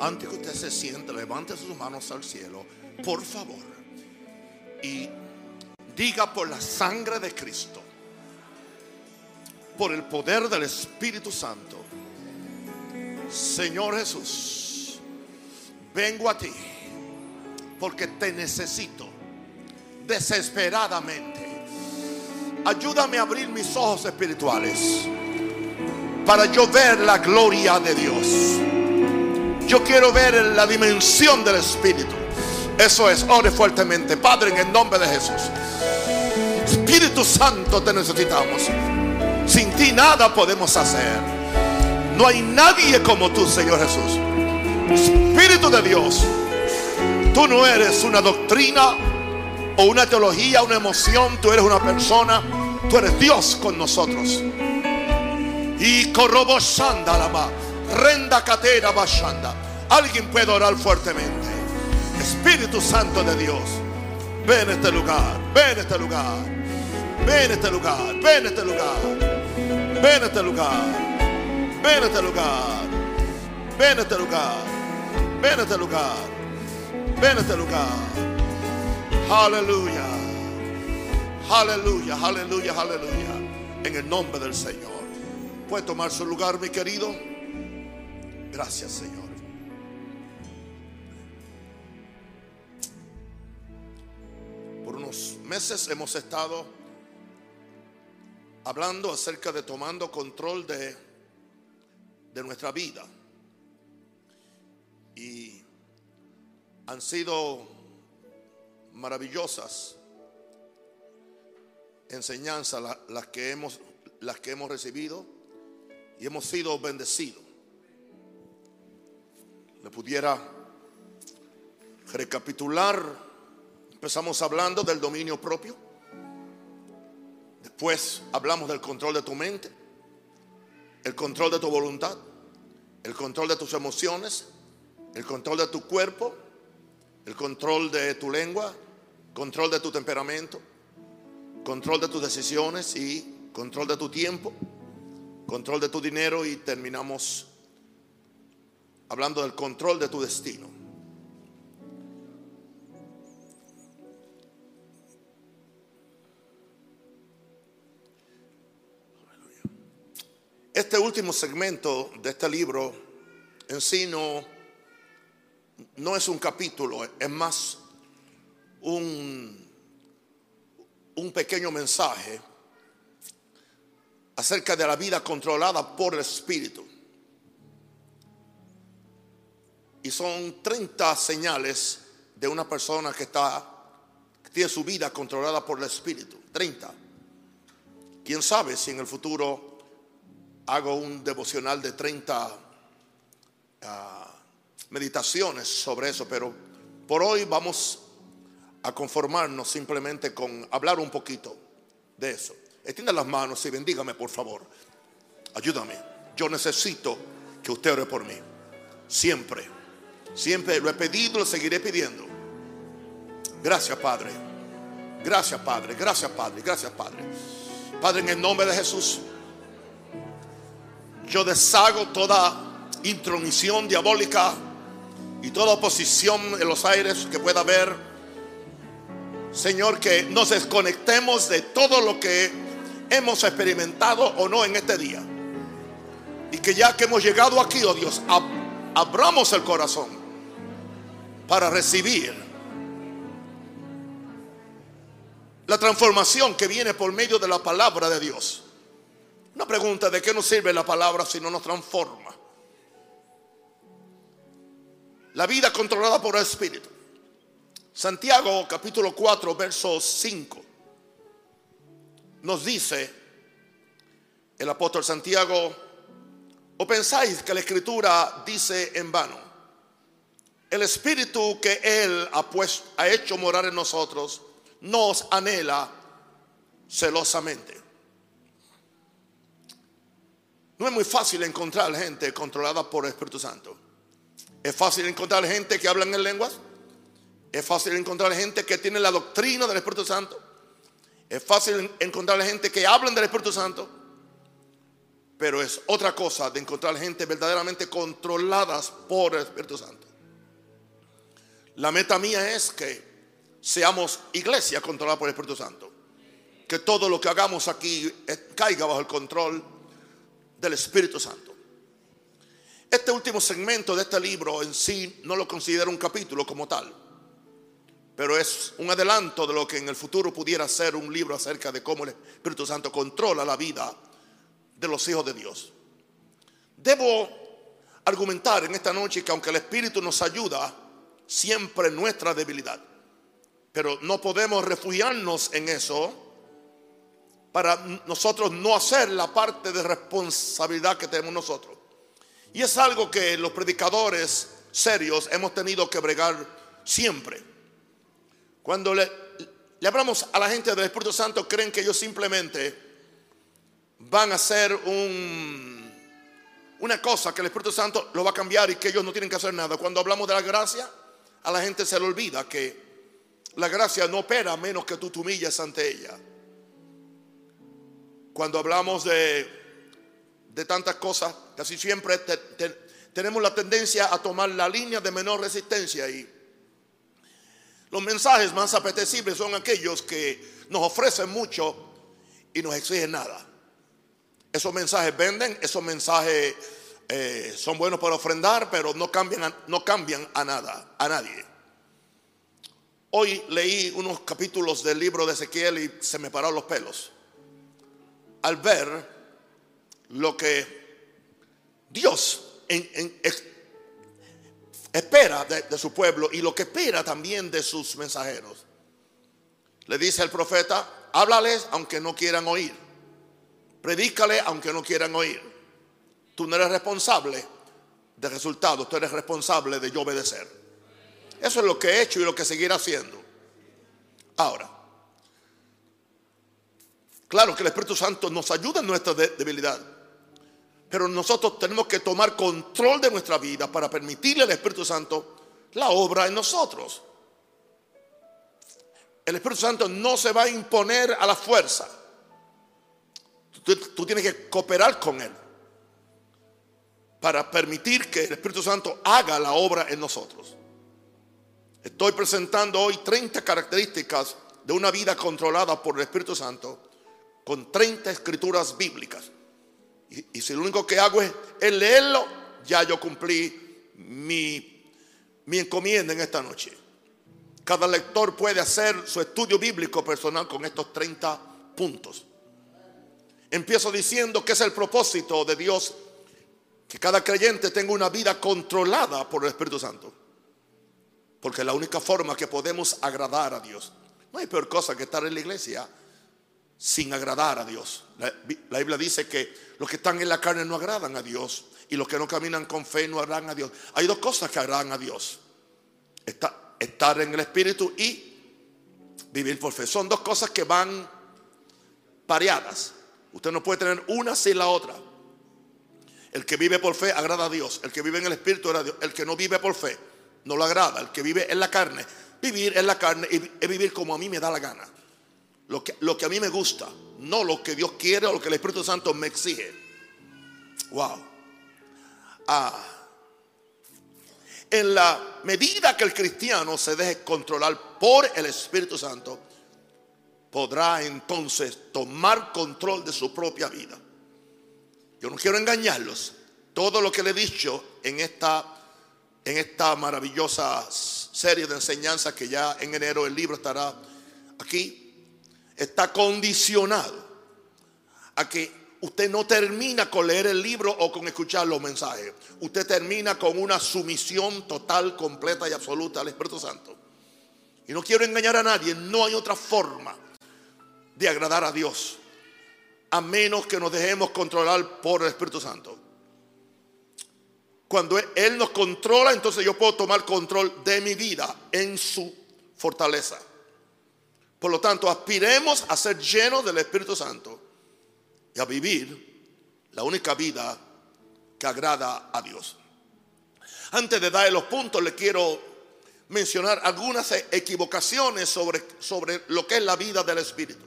Antes que usted se siente, levante sus manos al cielo, por favor. Y diga por la sangre de Cristo, por el poder del Espíritu Santo, Señor Jesús, vengo a ti porque te necesito desesperadamente. Ayúdame a abrir mis ojos espirituales para yo ver la gloria de Dios. Yo quiero ver la dimensión del Espíritu. Eso es, ore fuertemente. Padre, en el nombre de Jesús. Espíritu Santo, te necesitamos. Sin ti nada podemos hacer. No hay nadie como tú, Señor Jesús. Espíritu de Dios, tú no eres una doctrina o una teología, una emoción. Tú eres una persona. Tú eres Dios con nosotros. Y corrobo lama, renda catera bashanda. Alguien puede orar fuertemente. Espíritu Santo de Dios, ven este lugar, ven a este lugar, ven a este lugar, ven a este lugar, ven a este lugar, ven a este lugar, ven a este lugar, ven a este lugar, ven a este lugar. Aleluya, aleluya, aleluya, aleluya. En el nombre del Señor. Puede tomar su lugar, mi querido. Gracias, Señor. Por unos meses hemos estado hablando acerca de tomando control de, de nuestra vida. Y han sido maravillosas enseñanzas las que hemos las que hemos recibido y hemos sido bendecidos. Le pudiera recapitular. Empezamos hablando del dominio propio. Después hablamos del control de tu mente, el control de tu voluntad, el control de tus emociones, el control de tu cuerpo, el control de tu lengua, control de tu temperamento, control de tus decisiones y control de tu tiempo control de tu dinero y terminamos hablando del control de tu destino. Este último segmento de este libro en sí no, no es un capítulo, es más un, un pequeño mensaje acerca de la vida controlada por el Espíritu. Y son 30 señales de una persona que está tiene su vida controlada por el Espíritu. 30. Quién sabe si en el futuro hago un devocional de 30 ah, meditaciones sobre eso, pero por hoy vamos a conformarnos simplemente con hablar un poquito de eso. Extienda las manos y bendígame, por favor. Ayúdame. Yo necesito que usted ore por mí. Siempre. Siempre lo he pedido, lo seguiré pidiendo. Gracias, Padre. Gracias, Padre. Gracias, Padre. Gracias, Padre. Padre, en el nombre de Jesús, yo deshago toda intromisión diabólica y toda oposición en los aires que pueda haber. Señor, que nos desconectemos de todo lo que hemos experimentado o no en este día. Y que ya que hemos llegado aquí, oh Dios, abramos el corazón para recibir la transformación que viene por medio de la palabra de Dios. Una pregunta, ¿de qué nos sirve la palabra si no nos transforma? La vida controlada por el Espíritu. Santiago capítulo 4, verso 5 nos dice el apóstol Santiago, ¿o pensáis que la escritura dice en vano? El espíritu que Él ha, puesto, ha hecho morar en nosotros nos anhela celosamente. No es muy fácil encontrar gente controlada por el Espíritu Santo. Es fácil encontrar gente que habla en lenguas. Es fácil encontrar gente que tiene la doctrina del Espíritu Santo. Es fácil encontrar gente que hablan del Espíritu Santo, Pero es otra cosa de encontrar gente verdaderamente controladas por el Espíritu Santo. La meta mía es que seamos iglesia controlada por el Espíritu Santo. Que todo lo que hagamos aquí caiga bajo el control del Espíritu Santo. Este último segmento de este libro en sí no lo considero un capítulo como tal, pero es un adelanto de lo que en el futuro pudiera ser un libro acerca de cómo el Espíritu Santo controla la vida de los hijos de Dios. Debo argumentar en esta noche que aunque el Espíritu nos ayuda, siempre nuestra debilidad. Pero no podemos refugiarnos en eso para nosotros no hacer la parte de responsabilidad que tenemos nosotros. Y es algo que los predicadores serios hemos tenido que bregar siempre. Cuando le, hablamos a la gente del Espíritu Santo, creen que ellos simplemente van a hacer un, una cosa que el Espíritu Santo lo va a cambiar y que ellos no tienen que hacer nada. Cuando hablamos de la gracia, a la gente se le olvida que la gracia no opera menos que tú te humilles ante ella. Cuando hablamos de tantas cosas, casi siempre tenemos la tendencia a tomar la línea de menor resistencia y los mensajes más apetecibles son aquellos que nos ofrecen mucho y nos exigen nada. Esos mensajes venden, esos mensajes eh, son buenos para ofrendar, pero no cambian, no cambian a nada, a nadie. Hoy leí unos capítulos del libro de Ezequiel y se me pararon los pelos. Al ver lo que Dios espera de, su pueblo y lo que espera también de sus mensajeros. Le dice el profeta, háblales aunque no quieran oír. Predícale aunque no quieran oír. Tú no eres responsable de resultados, tú eres responsable de yo obedecer. Eso es lo que he hecho y lo que seguiré haciendo. Ahora, claro que el Espíritu Santo nos ayuda en nuestra debilidad, pero nosotros tenemos que tomar control de nuestra vida para permitirle al Espíritu Santo la obra en nosotros. El Espíritu Santo no se va a imponer a la fuerza. Tú, tienes que cooperar con Él para permitir que el Espíritu Santo haga la obra en nosotros. Estoy presentando hoy 30 características de una vida controlada por el Espíritu Santo con 30 escrituras bíblicas. Y, si lo único que hago es, leerlo, ya yo cumplí mi, mi encomienda en esta noche. Cada lector puede hacer su estudio bíblico personal con estos 30 puntos. Empiezo diciendo que es el propósito de Dios que cada creyente tenga una vida controlada por el Espíritu Santo. Porque es la única forma que podemos agradar a Dios. No hay peor cosa que estar en la iglesia sin agradar a Dios. La, Biblia dice que los que están en la carne no agradan a Dios y los que no caminan con fe no agradan a Dios. Hay dos cosas que agradan a Dios. estar en el Espíritu y vivir por fe. Son dos cosas que van pareadas. Usted no puede tener una sin la otra. El que vive por fe agrada a Dios. El que vive en el Espíritu agrada a Dios. El que no vive por fe no lo agrada. El que vive en la carne. Vivir en la carne es vivir como a mí me da la gana. Lo que a mí me gusta. No lo que Dios quiere o lo que el Espíritu Santo me exige. Wow. Ah. En la medida que el cristiano se deje controlar por el Espíritu Santo, podrá entonces tomar control de su propia vida. Yo no quiero engañarlos. Todo lo que le he dicho en esta, en esta maravillosa serie de enseñanzas que ya en enero el libro estará aquí, está condicionado a que usted no termina con leer el libro o con escuchar los mensajes. Usted termina con una sumisión total, completa y absoluta al Espíritu Santo. Y no quiero engañar a nadie, no hay otra forma de agradar a Dios a menos que nos dejemos controlar por el Espíritu Santo. Cuando Él nos controla, entonces yo puedo tomar control de mi vida en su fortaleza. Por lo tanto, aspiremos a ser llenos del Espíritu Santo y a vivir la única vida que agrada a Dios. Antes de darle los puntos, le quiero mencionar algunas equivocaciones sobre, sobre lo que es la vida del Espíritu.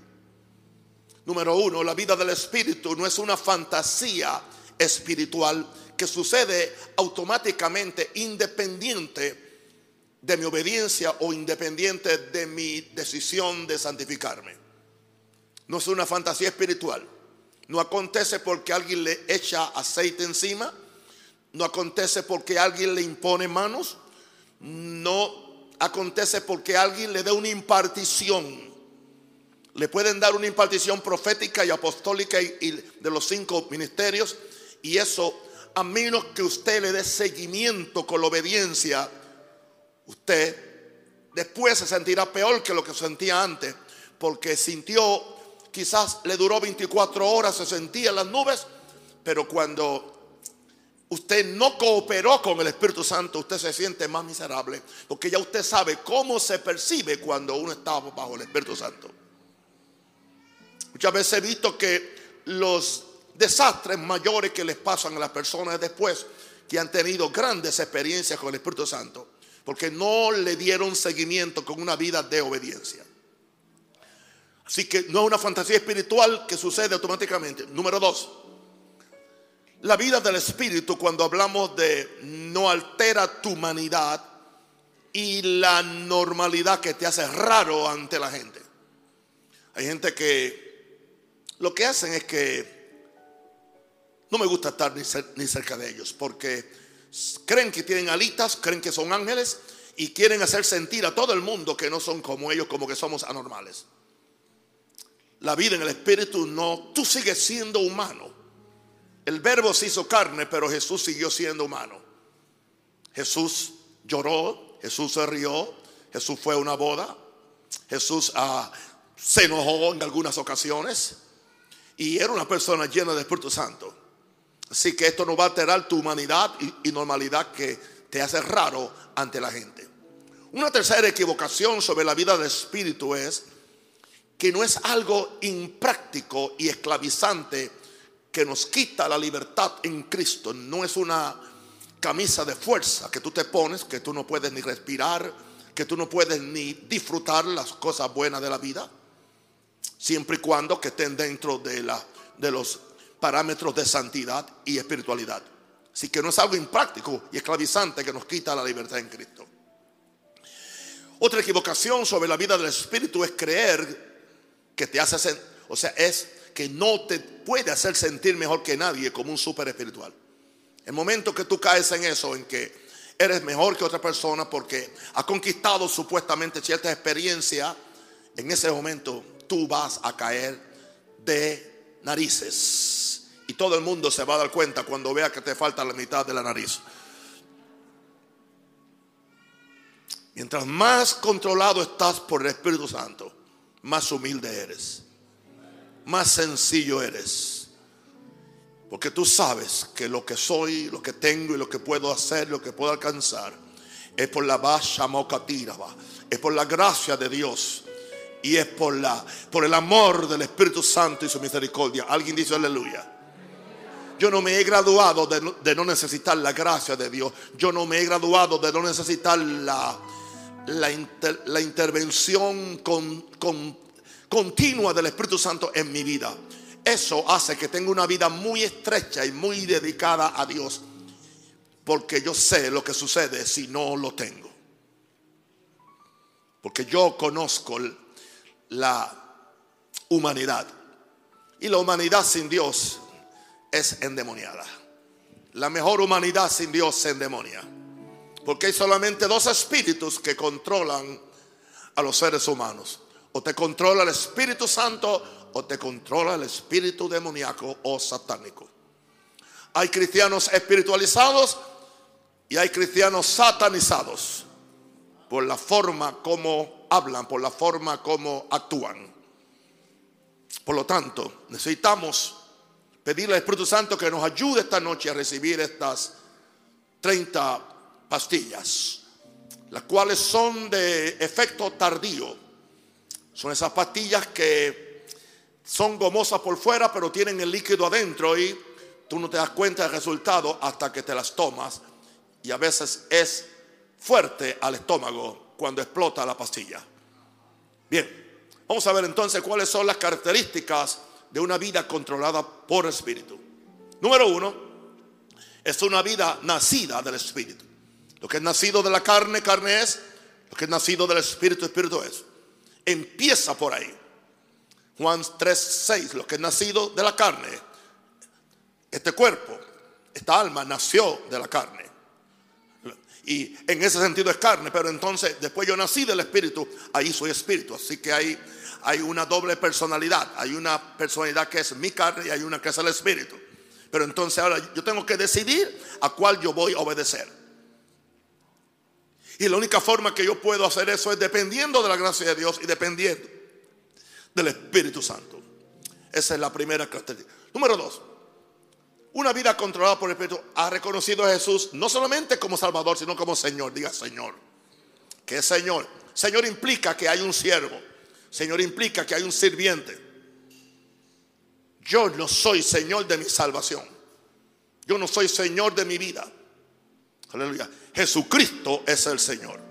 Número uno, la vida del Espíritu no es una fantasía espiritual que sucede automáticamente independiente de mi obediencia o independiente de mi decisión de santificarme. No es una fantasía espiritual. No acontece porque alguien le echa aceite encima. No acontece porque alguien le impone manos. No acontece porque alguien le dé una impartición. Le pueden dar una impartición profética y apostólica y, de los cinco ministerios. Y eso, a menos que usted le dé seguimiento con la obediencia, usted después se sentirá peor que lo que sentía antes, porque sintió, quizás le duró 24 horas, se sentía en las nubes, pero cuando usted no cooperó con el Espíritu Santo, usted se siente más miserable, porque ya usted sabe cómo se percibe cuando uno está bajo el Espíritu Santo. Muchas veces he visto que los desastres mayores que les pasan a las personas después que han tenido grandes experiencias con el Espíritu Santo porque no le dieron seguimiento con una vida de obediencia. Así que no es una fantasía espiritual que sucede automáticamente. Número dos, la vida del espíritu cuando hablamos de no altera tu humanidad y la normalidad que te hace raro ante la gente. Hay gente que lo que hacen es que no me gusta estar ni cerca de ellos porque creen que tienen alitas, creen que son ángeles y quieren hacer sentir a todo el mundo que no son como ellos, como que somos anormales. La vida en el Espíritu no, tú sigues siendo humano. El verbo se hizo carne, pero Jesús siguió siendo humano. Jesús lloró, Jesús se rió, Jesús fue a una boda, Jesús ah, se enojó en algunas ocasiones y era una persona llena de Espíritu Santo. Así que esto no va a alterar tu humanidad y, normalidad que te hace raro ante la gente. Una tercera equivocación sobre la vida del espíritu es que no es algo impráctico y esclavizante que nos quita la libertad en Cristo. No es una camisa de fuerza que tú te pones, que tú no puedes ni respirar, que tú no puedes ni disfrutar las cosas buenas de la vida, siempre y cuando que estén dentro de, la, de los parámetros de santidad y espiritualidad. Así que no es algo impráctico y esclavizante que nos quita la libertad en Cristo. Otra equivocación sobre la vida del Espíritu es creer que te hace, o sea, es que no te puede hacer sentir mejor que nadie como un súper espiritual. El momento que tú caes en eso, en que eres mejor que otra persona porque ha conquistado supuestamente cierta experiencia, en ese momento tú vas a caer de narices. Todo el mundo se va a dar cuenta cuando vea que te falta la mitad de la nariz. Mientras más controlado estás por el Espíritu Santo, más humilde eres. Más sencillo eres. Porque tú sabes que lo que soy, lo que tengo y lo que puedo hacer, lo que puedo alcanzar, es por la basha es por la gracia de Dios y es por la por el amor del Espíritu Santo y su misericordia. Alguien dice aleluya. Yo no me he graduado de no, necesitar la gracia de Dios. Yo no me he graduado de no necesitar la, la, intervención continua del Espíritu Santo en mi vida. Eso hace que tenga una vida muy estrecha y muy dedicada a Dios. Porque yo sé lo que sucede si no lo tengo. Porque yo conozco la humanidad. Y la humanidad sin Dios es endemoniada. La mejor humanidad sin Dios se endemonia. Porque hay solamente dos espíritus que controlan a los seres humanos. O te controla el Espíritu Santo o te controla el espíritu demoníaco o satánico. Hay cristianos espiritualizados y hay cristianos satanizados por la forma como hablan, por la forma como actúan. Por lo tanto, necesitamos pedirle al Espíritu Santo que nos ayude esta noche a recibir estas 30 pastillas, las cuales son de efecto tardío. Son esas pastillas que son gomosas por fuera, pero tienen el líquido adentro y tú no te das cuenta del resultado hasta que te las tomas. Y a veces es fuerte al estómago cuando explota la pastilla. Bien, vamos a ver entonces cuáles son las características de una vida controlada por el Espíritu. Número uno, es una vida nacida del Espíritu. Lo que es nacido de la carne, carne es. Lo que es nacido del Espíritu, Espíritu es. Empieza por ahí. Juan 3, 6, lo que es nacido de la carne. Este cuerpo, esta alma nació de la carne. Y en ese sentido es carne, pero entonces después yo nací del Espíritu, ahí soy Espíritu. Así que hay, hay una doble personalidad. Hay una personalidad que es mi carne y hay una que es el Espíritu. Pero entonces ahora yo tengo que decidir a cuál yo voy a obedecer. Y la única forma que yo puedo hacer eso es dependiendo de la gracia de Dios y dependiendo del Espíritu Santo. Esa es la primera característica. Número dos, una vida controlada por el Espíritu ha reconocido a Jesús no solamente como Salvador, sino como Señor. Diga Señor. ¿Qué es Señor? Señor implica que hay un siervo. Señor implica que hay un sirviente. Yo no soy Señor de mi salvación. Yo no soy Señor de mi vida. Aleluya. Jesucristo es el Señor.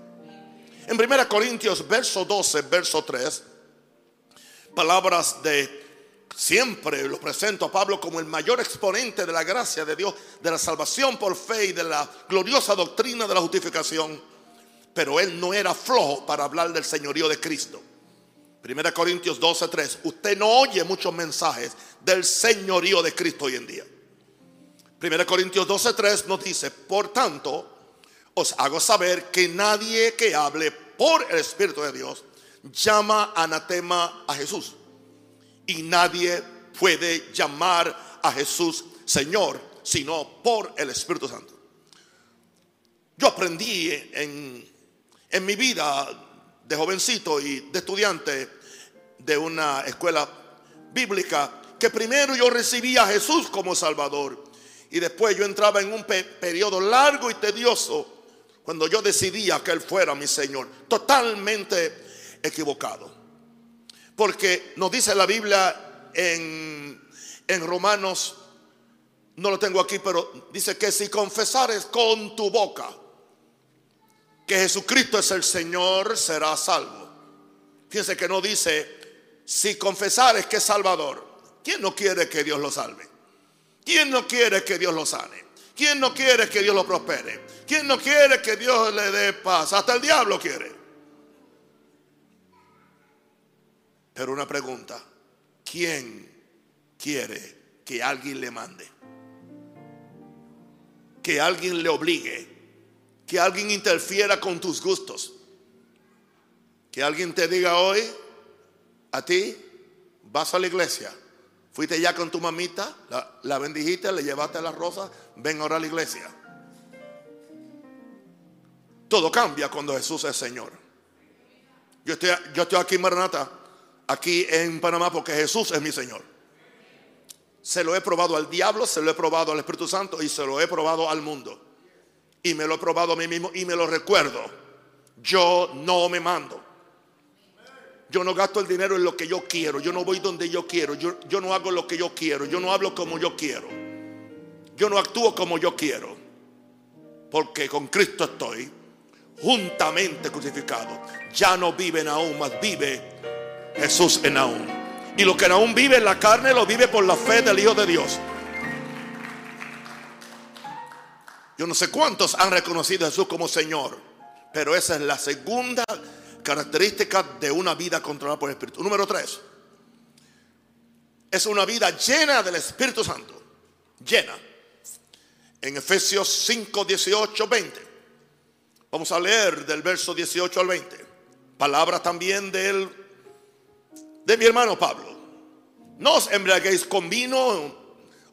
En 1 Corintios, verso 12, verso 3, palabras de siempre lo presento a Pablo como el mayor exponente de la gracia de Dios, de la salvación por fe y de la gloriosa doctrina de la justificación. Pero él no era flojo para hablar del señorío de Cristo. 1 Corintios 12, 3. Usted no oye muchos mensajes del señorío de Cristo hoy en día. 1 Corintios 12, 3 nos dice, por tanto, os hago saber que nadie que hable por el Espíritu de Dios llama anatema a Jesús. Y nadie puede llamar a Jesús Señor, sino por el Espíritu Santo. Yo aprendí en, en mi vida de jovencito y de estudiante de una escuela bíblica que primero yo recibía a Jesús como Salvador y después yo entraba en un periodo largo y tedioso cuando yo decidía que Él fuera mi Señor. Totalmente equivocado. Porque nos dice la Biblia en, en Romanos, no lo tengo aquí, pero dice que si confesares con tu boca que Jesucristo es el Señor, serás salvo. Fíjense que no dice, si confesares que es Salvador. ¿Quién no quiere que Dios lo salve? ¿Quién no quiere que Dios lo sane? ¿Quién no quiere que Dios lo prospere? ¿Quién no quiere que Dios le dé paz? Hasta el diablo quiere. Pero una pregunta, ¿quién quiere que alguien le mande? Que alguien le obligue que alguien interfiera con tus gustos. Que alguien te diga hoy, a ti, vas a la iglesia. Fuiste ya con tu mamita, la, bendijiste, le llevaste las rosas, ven ahora a la iglesia. Todo cambia cuando Jesús es Señor. Yo estoy, yo estoy aquí en Maranata, aquí en Panamá, porque Jesús es mi Señor. Se lo he probado al diablo, se lo he probado al Espíritu Santo y se lo he probado al mundo y me lo he probado a mí mismo y me lo recuerdo. Yo no me mando. Yo no gasto el dinero en lo que yo quiero. Yo no voy donde yo quiero. Yo, yo no hago lo que yo quiero. Yo no hablo como yo quiero. Yo no actúo como yo quiero. Porque con Cristo estoy juntamente crucificado. Ya no vive aún, más vive Jesús en aún. Y lo que aún vive en la carne lo vive por la fe del Hijo de Dios. Yo no sé cuántos han reconocido a Jesús como Señor, pero esa es la segunda característica de una vida controlada por el Espíritu. Número tres, es una vida llena del Espíritu Santo, llena. En Efesios 5, 18, 20. Vamos a leer del verso 18 al 20. Palabra también de de mi hermano Pablo. No os embriaguéis con vino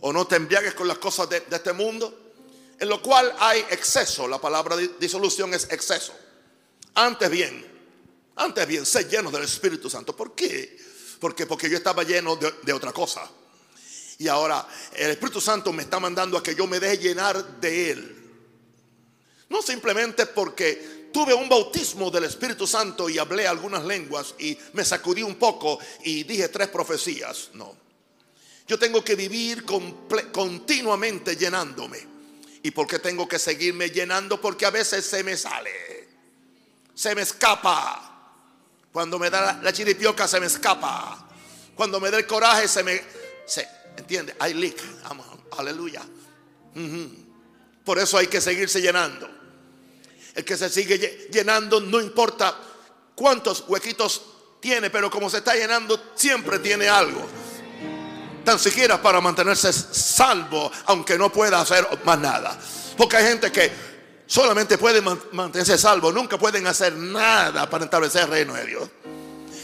o no te embriagues con las cosas de este mundo en lo cual hay exceso. La palabra disolución es exceso. Antes bien, antes bien, sé lleno del Espíritu Santo. ¿Por qué? Porque, porque yo estaba lleno de, de otra cosa. Y ahora el Espíritu Santo me está mandando a que yo me deje llenar de Él. No simplemente porque tuve un bautismo del Espíritu Santo y hablé algunas lenguas y me sacudí un poco y dije tres profecías. No. Yo tengo que vivir continuamente llenándome. ¿Y por qué tengo que seguirme llenando? Porque a veces se me sale. Se me escapa. Cuando me da la, chiripioca se me escapa. Cuando me da el coraje se me, se entiende, hay leak. Aleluya. Por eso hay que seguirse llenando. El que se sigue llenando no importa cuántos huequitos tiene, pero como se está llenando, siempre tiene algo. Tan siquiera para mantenerse salvo, aunque no pueda hacer más nada. Porque hay gente que solamente puede mantenerse salvo, nunca pueden hacer nada para establecer el reino de Dios.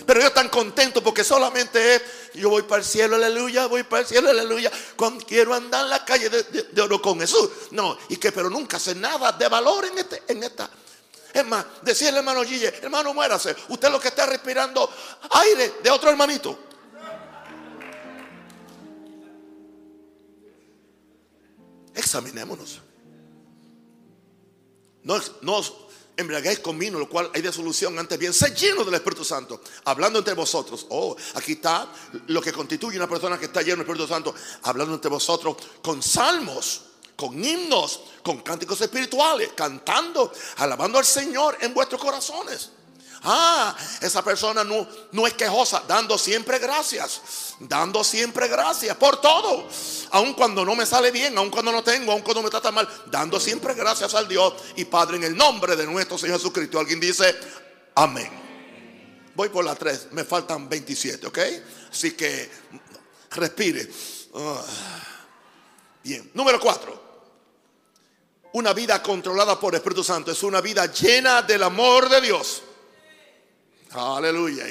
Pero ellos están contentos porque solamente es, yo voy para el cielo, aleluya, voy para el cielo, aleluya. Cuando quiero andar en la calle de, oro con Jesús. No, y que pero nunca hace nada de valor en, este, en esta. Es más, decirle hermano Gille, hermano muérase. Usted lo que está respirando aire de otro hermanito. Examinémonos. No, no embriagáis con vino, lo cual hay de solución antes bien, sé lleno del Espíritu Santo, hablando entre vosotros. Oh, aquí está lo que constituye una persona que está lleno del Espíritu Santo, hablando entre vosotros con salmos, con himnos, con cánticos espirituales, cantando, alabando al Señor en vuestros corazones. Ah, esa persona no, no es quejosa, dando siempre gracias, dando siempre gracias por todo. Aun cuando no me sale bien, aun cuando no tengo, aun cuando me trata mal, dando siempre gracias al Dios y Padre en el nombre de nuestro Señor Jesucristo. Alguien dice, amén. Voy por la 3, me faltan 27, ¿ok? Así que respire. Ah, bien, número 4. Una vida controlada por el Espíritu Santo es una vida llena del amor de Dios. Aleluya.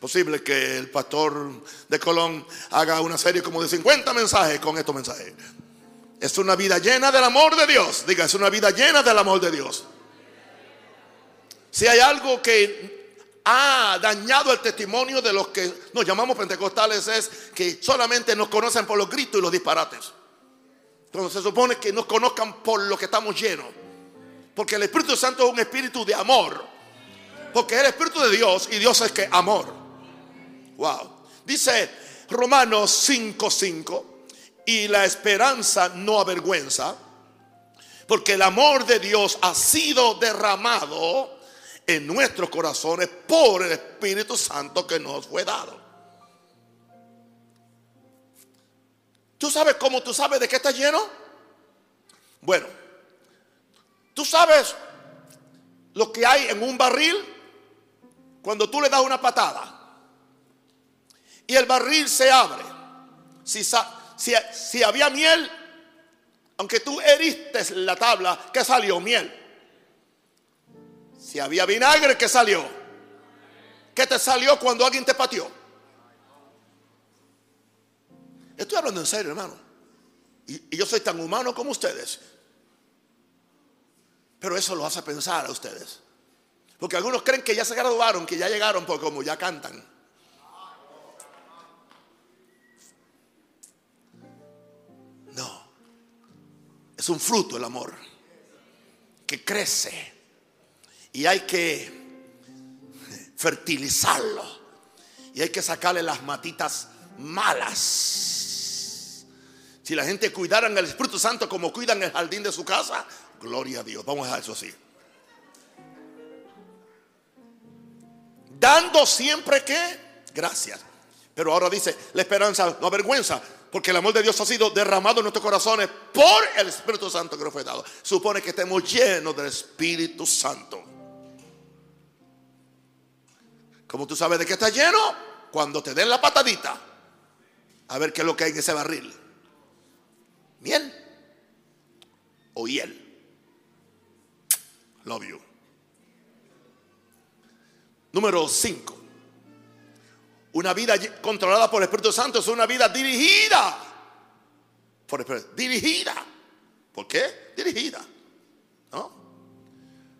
Posible que el pastor de Colón haga una serie como de 50 mensajes con estos mensajes. Es una vida llena del amor de Dios. Diga, es una vida llena del amor de Dios. Si hay algo que ha dañado el testimonio de los que nos llamamos pentecostales es que solamente nos conocen por los gritos y los disparates. Entonces se supone que nos conozcan por lo que estamos llenos. Porque el Espíritu Santo es un espíritu de amor. Porque el Espíritu de Dios y Dios es que amor. Wow. Dice Romanos 5:5 y la esperanza no avergüenza, porque el amor de Dios ha sido derramado en nuestros corazones por el Espíritu Santo que nos fue dado. ¿Tú sabes cómo tú sabes de qué está lleno? Bueno, tú sabes lo que hay en un barril cuando tú le das una patada y el barril se abre. Si, si, había miel, aunque tú heriste la tabla, ¿qué salió? Miel. Si había vinagre, ¿qué salió? ¿Qué te salió cuando alguien te pateó? Estoy hablando en serio, hermano. y yo soy tan humano como ustedes. Pero eso lo hace pensar a ustedes. Porque algunos creen que ya se graduaron, que ya llegaron, porque como ya cantan. No. Es un fruto el amor. Que crece. Y hay que fertilizarlo. Y hay que sacarle las matitas malas. Si la gente cuidara el Espíritu Santo como cuidan el jardín de su casa, gloria a Dios. Vamos a dejar eso así. Dando siempre que gracias. Pero ahora dice, la esperanza no avergüenza, porque el amor de Dios ha sido derramado en nuestros corazones por el Espíritu Santo que nos fue dado. Supone que estemos llenos del Espíritu Santo. ¿Cómo tú sabes de qué está lleno? Cuando te den la patadita. A ver qué es lo que hay en ese barril. Miel o hiel. Love you. Número 5. Una vida controlada por el Espíritu Santo es una vida dirigida. Por el Espíritu. Dirigida. ¿Por qué? Dirigida. ¿No?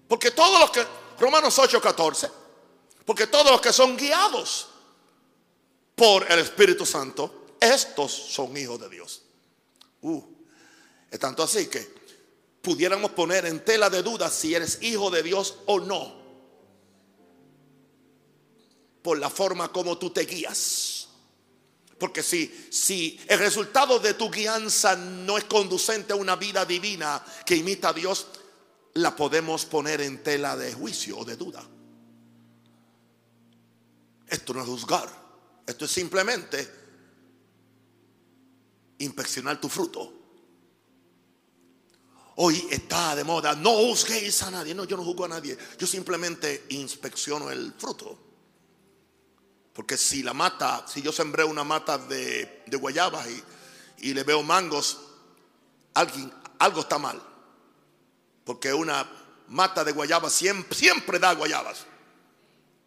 Porque todos los que, Romanos 8, 14, porque todos los que son guiados por el Espíritu Santo, estos son hijos de Dios. Uh, es tanto así que pudiéramos poner en tela de duda si eres hijo de Dios o no por la forma como tú te guías. Porque si, si el resultado de tu guianza no es conducente a una vida divina que imita a Dios, la podemos poner en tela de juicio o de duda. Esto no es juzgar, esto es simplemente inspeccionar tu fruto. Hoy está de moda, no juzguéis a nadie. No, yo no juzgo a nadie. Yo simplemente inspecciono el fruto. Porque si la mata, si yo sembré una mata de, guayabas y, le veo mangos, alguien, algo está mal. Porque una mata de guayabas siempre, siempre da guayabas.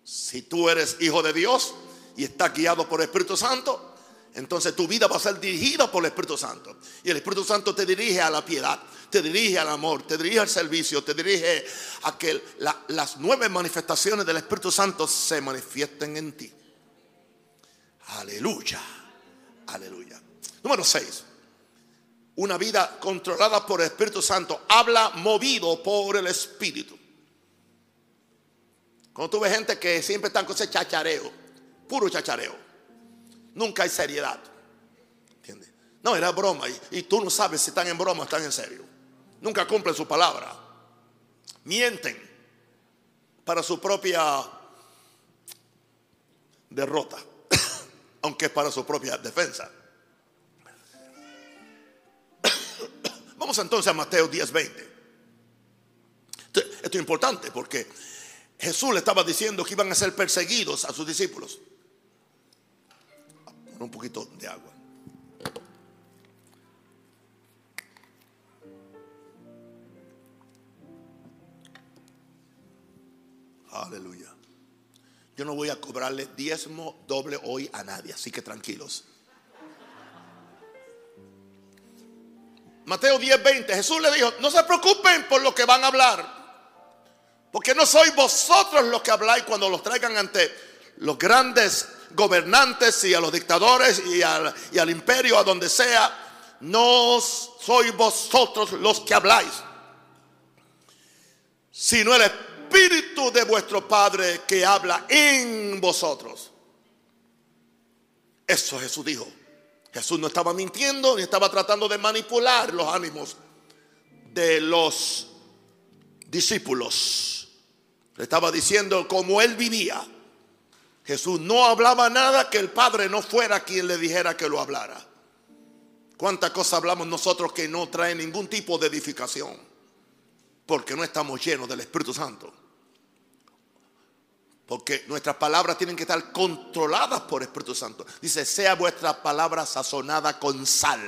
Si tú eres hijo de Dios y estás guiado por el Espíritu Santo, entonces tu vida va a ser dirigida por el Espíritu Santo. Y el Espíritu Santo te dirige a la piedad, te dirige al amor, te dirige al servicio, te dirige a que las nueve manifestaciones del Espíritu Santo se manifiesten en ti. Aleluya, aleluya. Número 6. Una vida controlada por el Espíritu Santo habla movido por el Espíritu. Cuando tú ves gente que siempre están con ese chachareo, puro chachareo Nunca hay seriedad. ¿Entiendes? No, era broma. Y, tú no sabes si están en broma o están en serio. Nunca cumplen su palabra. Mienten para su propia derrota. Aunque es para su propia defensa. Vamos entonces a Mateo 10:20. Esto es importante porque Jesús le estaba diciendo que iban a ser perseguidos a sus discípulos un poquito de agua. Aleluya. Yo no voy a cobrarle diezmo doble hoy a nadie, así que tranquilos. Mateo 10:20, Jesús le dijo, no se preocupen por lo que van a hablar, porque no sois vosotros los que habláis cuando los traigan ante los grandes gobernantes y a los dictadores y al, y al imperio, a donde sea, no sois vosotros los que habláis, sino el Espíritu de vuestro Padre que habla en vosotros. Eso Jesús dijo. Jesús no estaba mintiendo ni estaba tratando de manipular los ánimos de los discípulos. Le estaba diciendo cómo él vivía. Jesús no hablaba nada que el Padre no fuera quien le dijera que lo hablara. ¿Cuántas cosas hablamos nosotros que no traen ningún tipo de edificación? Porque no estamos llenos del Espíritu Santo. Porque nuestras palabras tienen que estar controladas por el Espíritu Santo. Dice, sea vuestra palabra sazonada con sal.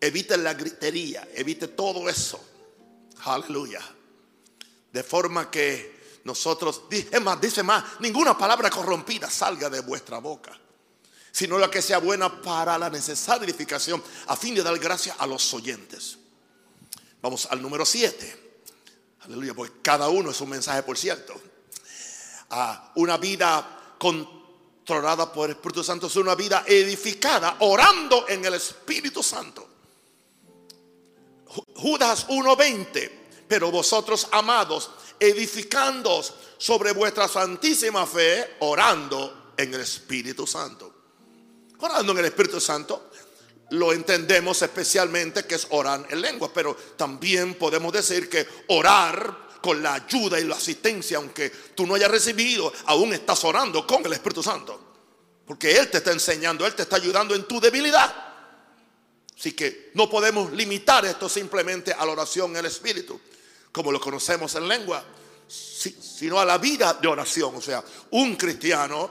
Evite la gritería, evite todo eso. Aleluya. De forma que nosotros, dice más, dice más, ninguna palabra corrompida salga de vuestra boca, sino la que sea buena para la necesaria edificación, a fin de dar gracia a los oyentes. Vamos al número 7. Aleluya, porque cada uno es un mensaje, por cierto. a una vida controlada por el Espíritu Santo es una vida edificada, orando en el Espíritu Santo. Judas 1:20, pero vosotros amados, edificando sobre vuestra santísima fe, orando en el Espíritu Santo. Orando en el Espíritu Santo lo entendemos especialmente que es orar en lengua, pero también podemos decir que orar con la ayuda y la asistencia, aunque tú no hayas recibido, aún estás orando con el Espíritu Santo. Porque Él te está enseñando, Él te está ayudando en tu debilidad. Así que no podemos limitar esto simplemente a la oración en el Espíritu como lo conocemos en lengua, sino a la vida de oración. O sea, un cristiano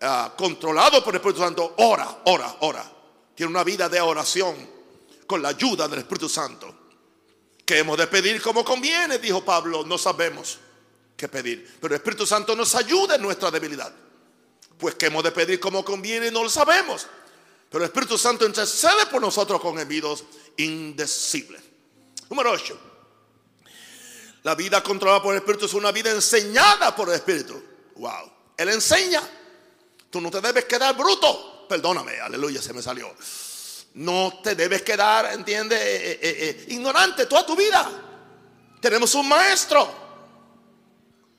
ah, controlado por el Espíritu Santo ora, ora, ora. Tiene una vida de oración con la ayuda del Espíritu Santo. Que hemos de pedir como conviene, dijo Pablo, no sabemos qué pedir. Pero el Espíritu Santo nos ayuda en nuestra debilidad. Pues que hemos de pedir como conviene, no lo sabemos. Pero el Espíritu Santo intercede por nosotros con envidos indecibles. Número 8. La vida controlada por el Espíritu es una vida enseñada por el Espíritu. Wow. Él enseña. Tú no te debes quedar bruto. Perdóname, aleluya, se me salió. No te debes quedar, entiende, eh, eh, eh, ignorante toda tu vida. Tenemos un maestro.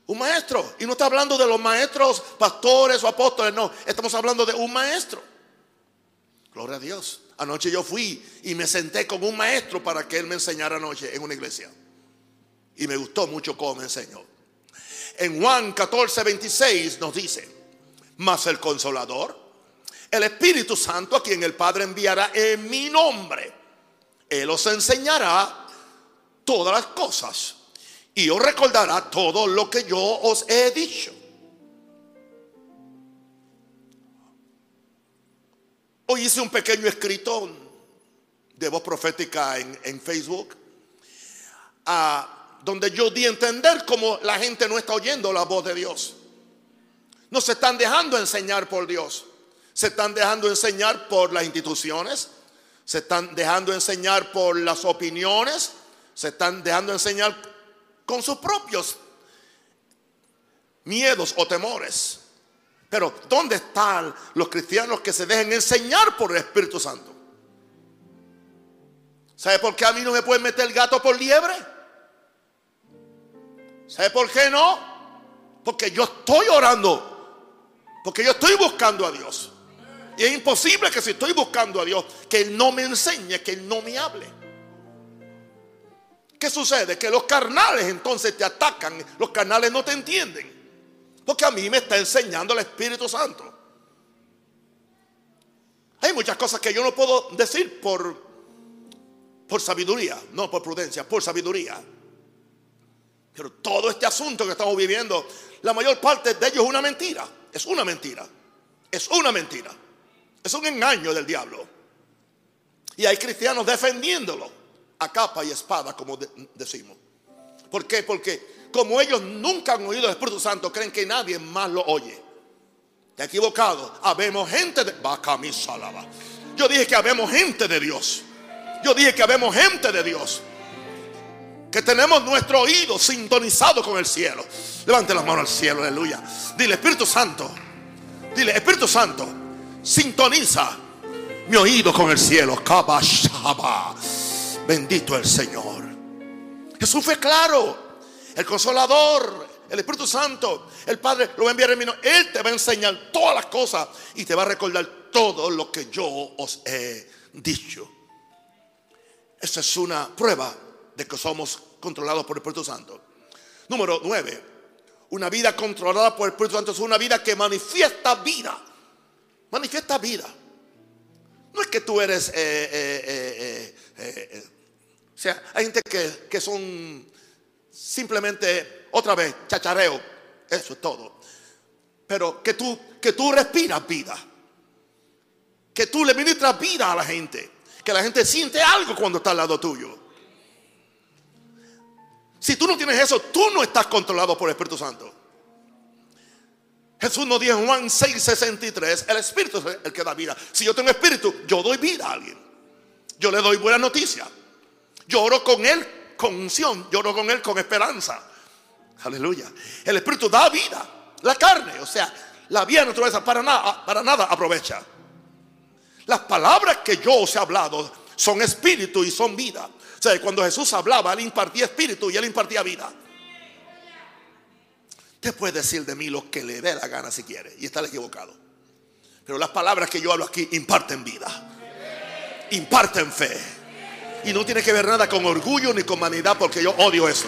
Un maestro. Y no está hablando de los maestros, pastores o apóstoles, no. Estamos hablando de un maestro. Gloria a Dios. Anoche yo fui y me senté con un maestro para que él me enseñara anoche en una iglesia. Y me gustó mucho cómo me enseñó. En Juan 14, 26 nos dice, mas el consolador, el Espíritu Santo a quien el Padre enviará en mi nombre. Él os enseñará todas las cosas y os recordará todo lo que yo os he dicho. Hoy hice un pequeño escrito de voz profética en, Facebook, donde yo di a entender cómo la gente no está oyendo la voz de Dios. No se están dejando enseñar por Dios. Se están dejando enseñar por las instituciones. Se están dejando enseñar por las opiniones. Se están dejando enseñar con sus propios miedos o temores. Pero ¿dónde están los cristianos que se dejen enseñar por el Espíritu Santo? ¿Sabe por qué a mí no me pueden meter el gato por liebre? ¿Sabe por qué no? Porque yo estoy orando. Porque yo estoy buscando a Dios. Y es imposible que si estoy buscando a Dios, que Él no me enseñe, que Él no me hable. ¿Qué sucede? Que los carnales entonces te atacan, los carnales no te entienden. Porque a mí me está enseñando el Espíritu Santo. Hay muchas cosas que yo no puedo decir por, por sabiduría, no por prudencia, por sabiduría. Pero todo este asunto que estamos viviendo, la mayor parte de ello es una mentira. Es una mentira. Es una mentira. Es un engaño del diablo. Y hay cristianos defendiéndolo a capa y espada, como decimos. ¿Por qué? Porque como ellos nunca han oído el Espíritu Santo, creen que nadie más lo oye. Te equivocado. Habemos gente de. Yo dije que habemos gente de Dios. Yo dije que habemos gente de Dios. Que tenemos nuestro oído sintonizado con el cielo. Levante las manos al cielo, aleluya. Dile, Espíritu Santo. Dile, Espíritu Santo sintoniza mi oído con el cielo. Bendito el Señor. Jesús fue claro. El consolador, el Espíritu Santo, el Padre lo va a enviar. Él te va a enseñar todas las cosas y te va a recordar todo lo que yo os he dicho. Esa es una prueba de que somos controlados por el Espíritu Santo. Número 9. Una vida controlada por el Espíritu Santo es una vida que manifiesta vida manifiesta vida. No es que tú eres, eh, eh, eh, o sea, hay gente que, que son simplemente, otra vez, chachareo, eso es todo. Pero que tú, que tú respiras vida, que tú le ministras vida a la gente, que la gente siente algo cuando está al lado tuyo. Si tú no tienes eso, tú no estás controlado por el Espíritu Santo. Jesús nos dijo en Juan 6:63, el Espíritu es el que da vida. Si yo tengo Espíritu, yo doy vida a alguien. Yo le doy buena noticia. Yo oro con Él con unción, yo oro con Él con esperanza. Aleluya. El Espíritu da vida. La carne, o sea, la vida naturaleza para nada, para nada aprovecha. Las palabras que yo os he hablado son espíritu y son vida. O sea, cuando Jesús hablaba, Él impartía espíritu y Él impartía vida. Usted puede decir de mí lo que le dé la gana si quiere y está equivocado. Pero las palabras que yo hablo aquí imparten vida, imparten fe. Y no tiene que ver nada con orgullo ni con vanidad porque yo odio eso.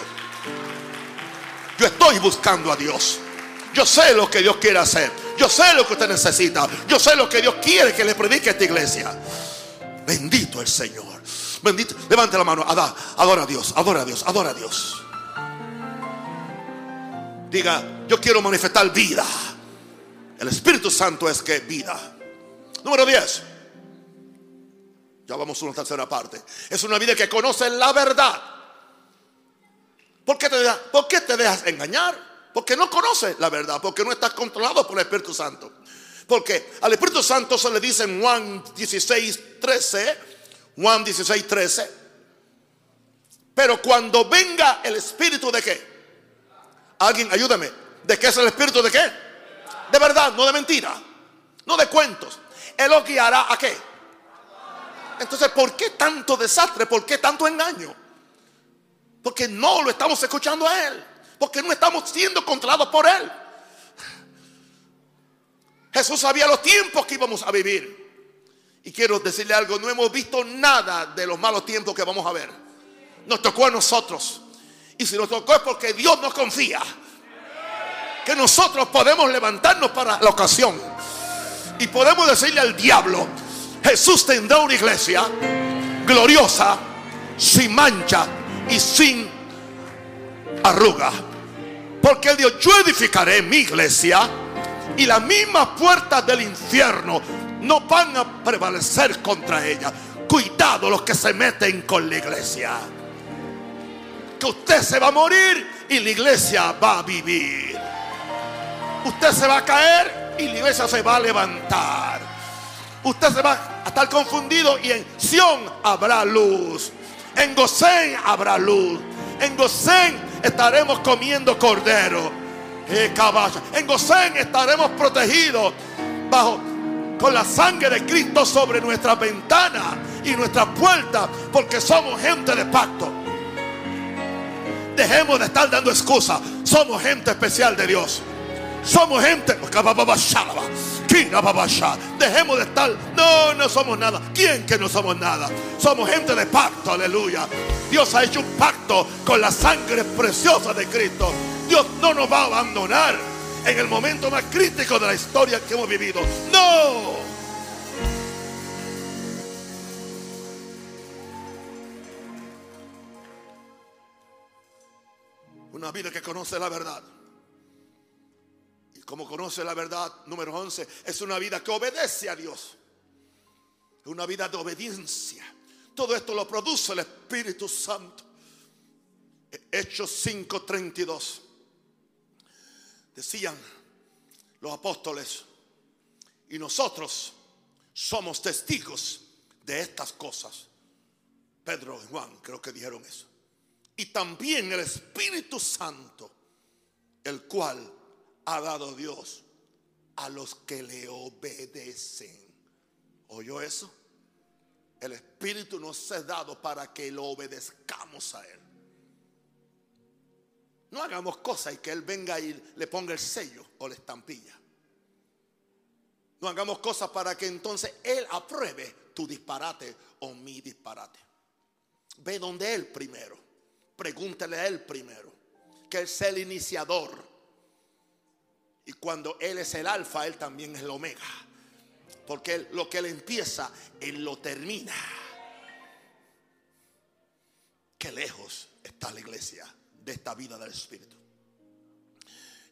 Yo estoy buscando a Dios. Yo sé lo que Dios quiere hacer. Yo sé lo que usted necesita. Yo sé lo que Dios quiere que le predique a esta iglesia. Bendito el Señor. Bendito. Levante la mano. Adora a Dios. Adora a Dios. Adora a Dios. Diga, yo quiero manifestar vida. El Espíritu Santo es que vida. Número 10. Ya vamos a una tercera parte. Es una vida que conoce la verdad. ¿Por qué te, dejas, ¿Por qué te dejas engañar? Porque no conoces la verdad. Porque no estás controlado por el Espíritu Santo. Porque al Espíritu Santo se le dice en Juan 16, 13. Juan 16, 13. Pero cuando venga el Espíritu de qué? Alguien, ayúdame. ¿De qué es el espíritu de qué? De verdad, no de mentira. No de cuentos. Él lo guiará a qué? Entonces, ¿por qué tanto desastre? ¿Por qué tanto engaño? Porque no lo estamos escuchando a Él. Porque no estamos siendo controlados por Él. Jesús sabía los tiempos que íbamos a vivir. Y quiero decirle algo, no hemos visto nada de los malos tiempos que vamos a ver. Nos tocó a nosotros. Y si nos tocó es porque Dios nos confía. Que nosotros podemos levantarnos para la ocasión. Y podemos decirle al diablo, Jesús tendrá una iglesia gloriosa, sin mancha y sin arruga. Porque dijo, yo edificaré mi iglesia y las mismas puertas del infierno no van a prevalecer contra ella. Cuidado los que se meten con la iglesia. Que usted se va a morir y la iglesia va a vivir. Usted se va a caer y la iglesia se va a levantar. Usted se va a estar confundido y en Sión habrá luz. En Gosén habrá luz. En Gosén estaremos comiendo cordero. Eh, en Gosén estaremos protegidos bajo con la sangre de Cristo sobre nuestra ventana y nuestra puerta, porque somos gente de pacto. Dejemos de estar dando excusas. Somos gente especial de Dios. Somos gente. Dejemos de estar. No, no somos nada. ¿Quién que no somos nada? Somos gente de pacto. Aleluya. Dios ha hecho un pacto con la sangre preciosa de Cristo. Dios no nos va a abandonar en el momento más crítico de la historia que hemos vivido. No. Una vida que conoce la verdad. Y como conoce la verdad, número 11, es una vida que obedece a Dios. Una vida de obediencia. Todo esto lo produce el Espíritu Santo. Hechos 5:32 decían los apóstoles, y nosotros somos testigos de estas cosas. Pedro y Juan creo que dijeron eso. Y también el Espíritu Santo, el cual ha dado Dios a los que le obedecen. ¿Oyó eso? El Espíritu nos ha dado para que lo obedezcamos a Él. No hagamos cosas y que Él venga y le ponga el sello o la estampilla. No hagamos cosas para que entonces Él apruebe tu disparate o mi disparate. Ve donde Él primero. Pregúntele a Él primero. Que Él es el iniciador. Y cuando Él es el alfa, Él también es el omega. Porque lo que Él empieza, Él lo termina. Qué lejos está la iglesia de esta vida del Espíritu.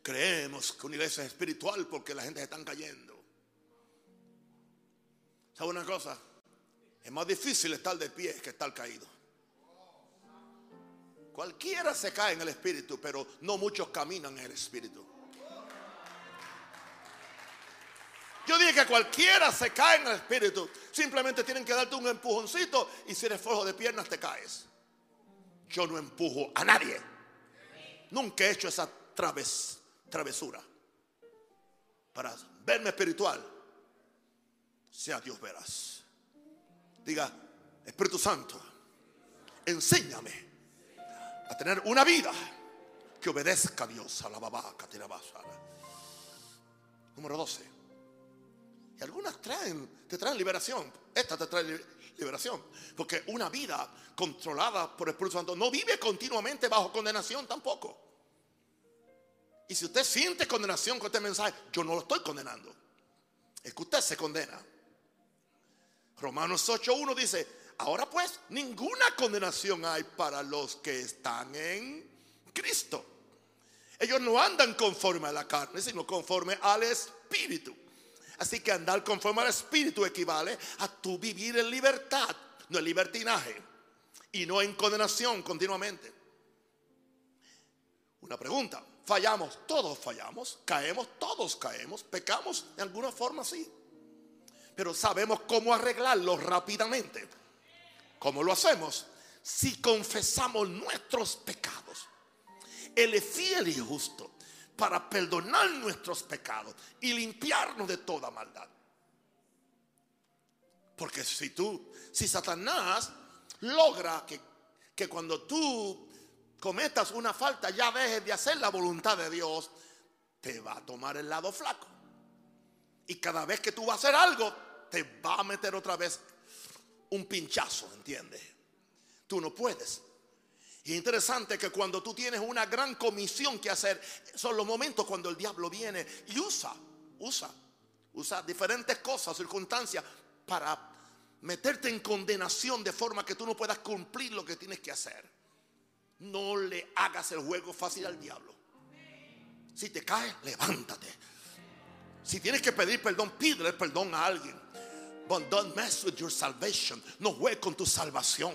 Creemos que una iglesia es espiritual porque la gente se está cayendo. ¿Sabe una cosa? Es más difícil estar de pie que estar caído. Cualquiera se cae en el Espíritu, pero no muchos caminan en el Espíritu. Yo dije que cualquiera se cae en el Espíritu. Simplemente tienen que darte un empujoncito y si eres flojo de piernas te caes. Yo no empujo a nadie. Nunca he hecho esa travesura. Para verme espiritual, sea Dios verás. Diga, Espíritu Santo, enséñame a tener una vida que obedezca a Dios. A la babaca, Número 12. Y algunas traen, te traen liberación. Esta te trae liberación. Porque una vida controlada por el Espíritu Santo no vive continuamente bajo condenación tampoco. Y si usted siente condenación con este mensaje, yo no lo estoy condenando. Es que usted se condena. Romanos 8.1 dice, ahora pues ninguna condenación hay para los que están en Cristo. Ellos no andan conforme a la carne, sino conforme al Espíritu. Así que andar conforme al Espíritu equivale a tu vivir en libertad, no en libertinaje y no en condenación continuamente. Una pregunta, fallamos, todos fallamos, caemos, todos caemos, pecamos de alguna forma sí. Pero sabemos cómo arreglarlo rápidamente. ¿Cómo lo hacemos? Si confesamos nuestros pecados. Él es fiel y justo para perdonar nuestros pecados y limpiarnos de toda maldad. Porque si tú, si Satanás logra que, que cuando tú cometas una falta, ya dejes de hacer la voluntad de Dios, te va a tomar el lado flaco. Y cada vez que tú vas a hacer algo, te va a meter otra vez un pinchazo, ¿entiendes? Tú no puedes. Y es interesante que cuando tú tienes una gran comisión que hacer, son los momentos cuando el diablo viene y usa, usa Usa diferentes cosas, circunstancias para meterte en condenación de forma que tú no puedas cumplir lo que tienes que hacer. No le hagas el juego fácil al diablo. Si te caes, levántate. Si tienes que pedir perdón, pídele perdón a alguien. But don't mess with your salvation. No juegues con tu salvación.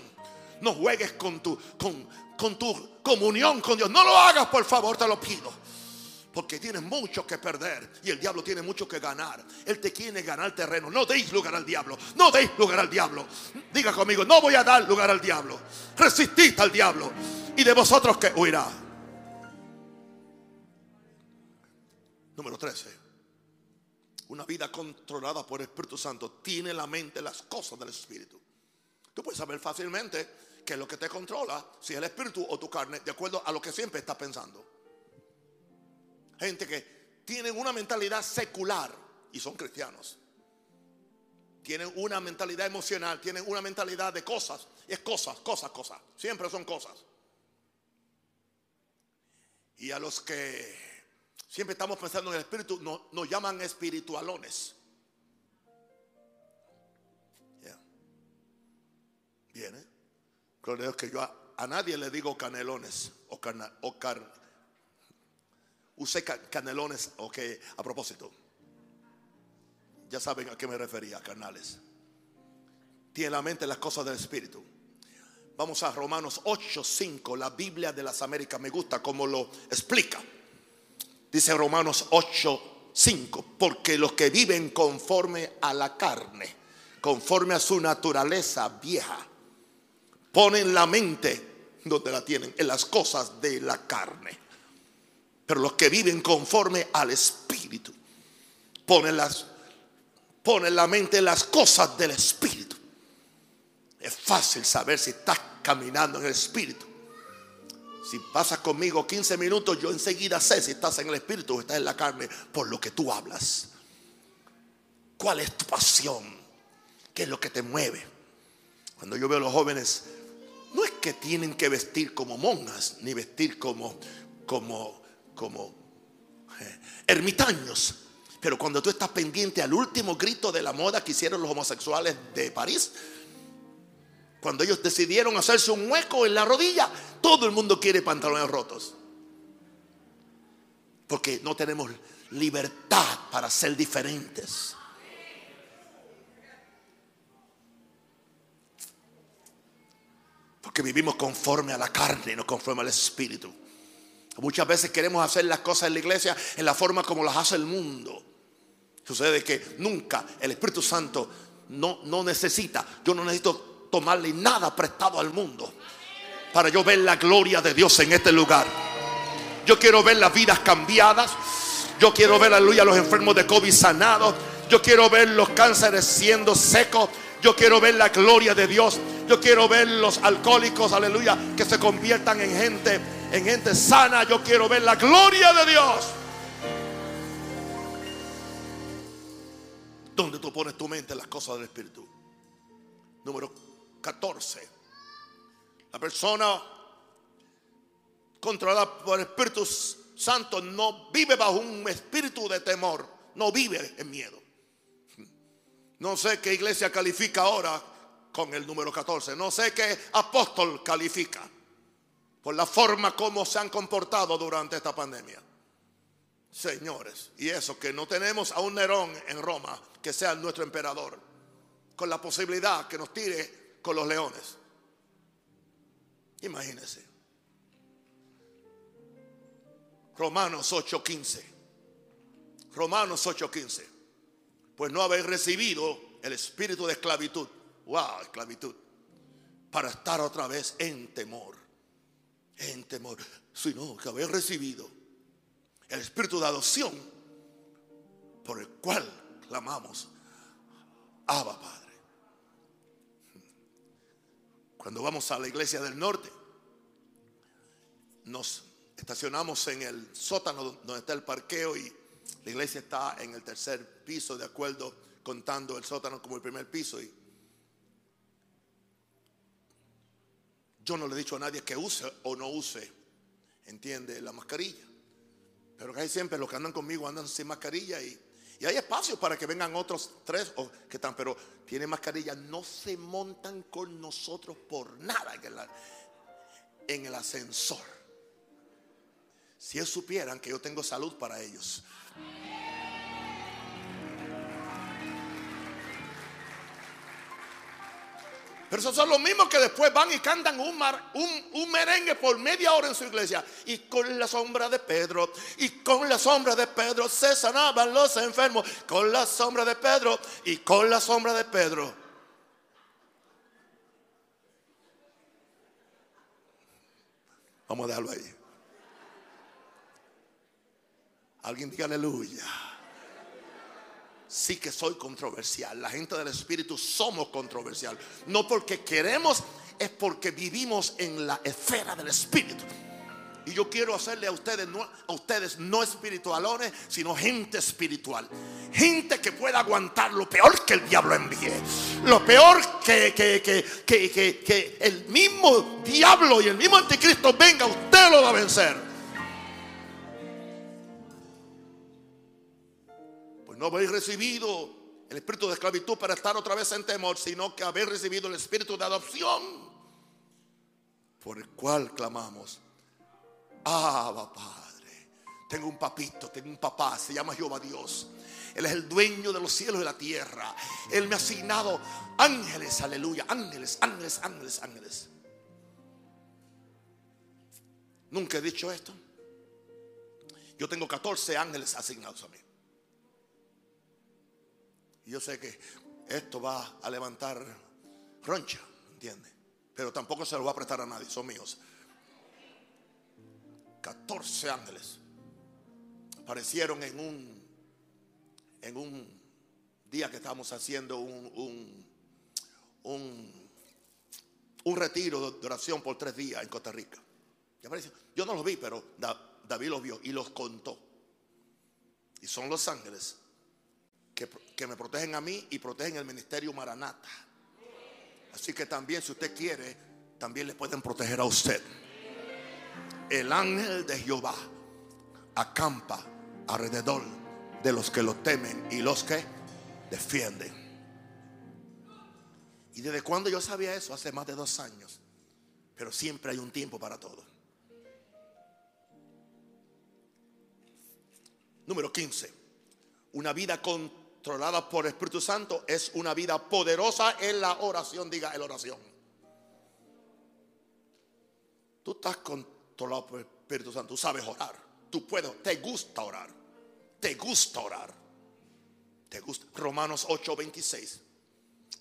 No juegues con tu, con, con tu comunión con Dios. No lo hagas, por favor, te lo pido. Porque tienes mucho que perder y el diablo tiene mucho que ganar. Él te quiere ganar terreno. No deis lugar al diablo. No deis lugar al diablo. Diga conmigo, no voy a dar lugar al diablo. Resistid al diablo. Y de vosotros que huirá. Número 13. Una vida controlada por el Espíritu Santo tiene la mente las cosas del Espíritu. Tú puedes saber fácilmente que lo que te controla, si es el Espíritu o tu carne, de acuerdo a lo que siempre estás pensando. Gente que tienen una mentalidad secular y son cristianos. Tienen una mentalidad emocional, tienen una mentalidad de cosas. Y es cosas, cosas, cosas. Siempre son cosas. Y a los que Siempre estamos pensando en el espíritu, nos, llaman espiritualones. Viene. Gloria que yo a, nadie le digo canelones o, carna, o car, usé canelones, ok, a propósito. Ya saben a qué me refería, carnales. Tiene la mente las cosas del Espíritu. Vamos a Romanos 8, 5, la Biblia de las Américas. Me gusta cómo lo explica. Dice Romanos 8, 5, porque los que viven conforme a la carne, conforme a su naturaleza vieja, ponen la mente donde la tienen, en las cosas de la carne. Pero los que viven conforme al Espíritu, ponen, las, ponen la mente en las cosas del Espíritu. Es fácil saber si estás caminando en el Espíritu. Si pasas conmigo 15 minutos, yo enseguida sé si estás en el espíritu o estás en la carne por lo que tú hablas. ¿Cuál es tu pasión? ¿Qué es lo que te mueve? Cuando yo veo a los jóvenes, no es que tienen que vestir como monjas, ni vestir como, como, como eh, ermitaños. Pero cuando tú estás pendiente al último grito de la moda que hicieron los homosexuales de París, cuando ellos decidieron hacerse un hueco en la rodilla, todo el mundo quiere pantalones rotos. Porque no tenemos libertad para ser diferentes. Porque vivimos conforme a la carne, no conforme al espíritu. Muchas veces queremos hacer las cosas en la iglesia en la forma como las hace el mundo. Sucede que nunca el Espíritu Santo no, no necesita, yo no necesito tomarle nada prestado al mundo para yo ver la gloria de Dios en este lugar. Yo quiero ver las vidas cambiadas. Yo quiero ver, aleluya, los enfermos de COVID sanados. Yo quiero ver los cánceres siendo secos. Yo quiero ver la gloria de Dios. Yo quiero ver los alcohólicos, aleluya, que se conviertan en gente, en gente sana. Yo quiero ver la gloria de Dios. ¿Dónde tú pones tu mente en las cosas del Espíritu? Número 14. La persona controlada por el Espíritu Santo no vive bajo un espíritu de temor, no vive en miedo. No sé qué iglesia califica ahora con el número 14, no sé qué apóstol califica por la forma como se han comportado durante esta pandemia. Señores, y eso que no tenemos a un Nerón en Roma que sea nuestro emperador, con la posibilidad que nos tire con los leones. Imagínense. Romanos 8:15. Romanos 8:15. Pues no habéis recibido el espíritu de esclavitud. Wow, esclavitud. Para estar otra vez en temor. En temor. Sino que habéis recibido el espíritu de adopción por el cual clamamos. Abba Padre. Cuando vamos a la iglesia del norte, nos estacionamos en el sótano donde está el parqueo y la iglesia está en el tercer piso, de acuerdo, contando el sótano como el primer piso. Y yo no le he dicho a nadie que use o no use, entiende, la mascarilla. Pero casi siempre los que andan conmigo andan sin mascarilla y, Y hay espacio para que vengan otros tres o que están, pero tienen mascarilla. No se montan con nosotros por nada en el, en el ascensor. Si ellos supieran que yo tengo salud para ellos. Pero esos son los mismos que después van y cantan un, un, merengue por media hora en su iglesia. Y con la sombra de Pedro, y con la sombra de Pedro se sanaban los enfermos. Con la sombra de Pedro, y con la sombra de Pedro. Vamos a dejarlo ahí. Alguien diga aleluya sí que soy controversial. La gente del Espíritu somos controversial. No porque queremos, es porque vivimos en la esfera del Espíritu. Y yo quiero hacerle a ustedes, no, a ustedes no espiritualones, sino gente espiritual. Gente que pueda aguantar lo peor que el diablo envíe. Lo peor que, que, que, que el mismo diablo y el mismo anticristo venga, usted lo va a vencer. No habéis recibido el espíritu de esclavitud para estar otra vez en temor, sino que habéis recibido el espíritu de adopción, por el cual clamamos, Abba Padre. Tengo un papito, tengo un papá, se llama Jehová Dios. Él es el dueño de los cielos y la tierra. Él me ha asignado ángeles, aleluya, ángeles, ángeles, ángeles, ángeles. Nunca he dicho esto. Yo tengo 14 ángeles asignados a mí yo sé que esto va a levantar roncha, ¿entiende? Pero tampoco se lo va a prestar a nadie, son míos. 14 ángeles aparecieron en un en un día que estábamos haciendo un, un, un, retiro de oración por tres días en Costa Rica. Yo no los vi, pero David los vio y los contó. Y son los ángeles que, me protegen a mí y protegen el ministerio Maranata. Así que también si usted quiere, también le pueden proteger a usted. El ángel de Jehová acampa alrededor de los que lo temen y los que defienden. ¿Y desde cuando yo sabía eso? Hace más de dos años. Pero siempre hay un tiempo para todo. Número 15. Una vida con controlada por el Espíritu Santo es una vida poderosa en la oración, diga en la oración. Tú estás controlado por el Espíritu Santo, tú sabes orar, tú puedes, te gusta orar, te gusta orar, te gusta. Romanos 8:26.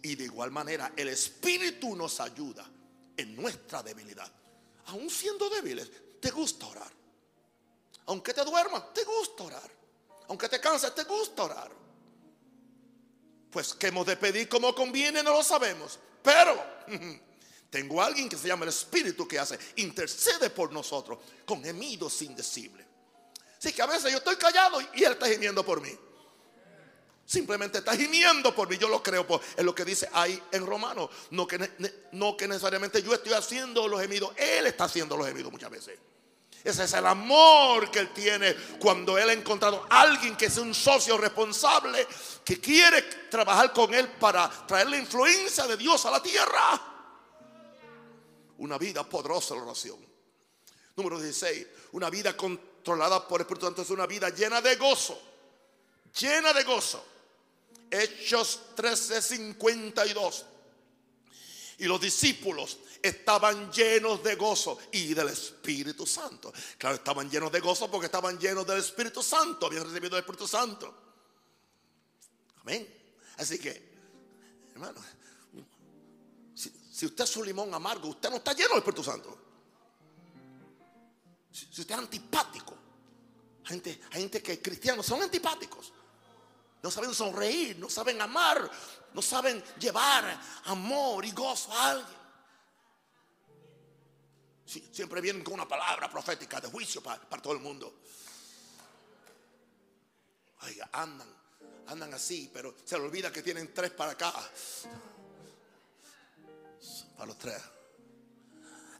Y de igual manera el Espíritu nos ayuda en nuestra debilidad. Aún siendo débiles, te gusta orar. Aunque te duermas, te gusta orar. Aunque te canses, te gusta orar. Pues que hemos de pedir como conviene, no lo sabemos. Pero tengo a alguien que se llama el Espíritu que hace, intercede por nosotros con gemidos indecibles. Así que a veces yo estoy callado y él está gimiendo por mí. Simplemente está gimiendo por mí. Yo lo creo por, es lo que dice ahí en Romano. No que, no que necesariamente yo estoy haciendo los gemidos. Él está haciendo los gemidos muchas veces. Ese es el amor que Él tiene cuando Él ha encontrado a alguien que es un socio responsable, que quiere trabajar con Él para traer la influencia de Dios a la tierra. Una vida poderosa la oración. Número 16, una vida controlada por el Espíritu Santo es una vida llena de gozo. Llena de gozo. Hechos 13:52. Y los discípulos estaban llenos de gozo y del Espíritu Santo. Claro, estaban llenos de gozo porque estaban llenos del Espíritu Santo, habían recibido el Espíritu Santo. Amén. Así que, hermano, si, usted es un limón amargo, usted no está lleno del Espíritu Santo. Si, usted es antipático, gente, hay gente que cristianos son antipáticos. No saben sonreír, no saben amar, no saben llevar amor y gozo a alguien siempre vienen con una palabra profética de juicio para, todo el mundo. Oiga, andan, andan así, pero se le olvida que tienen tres para acá. Para los tres.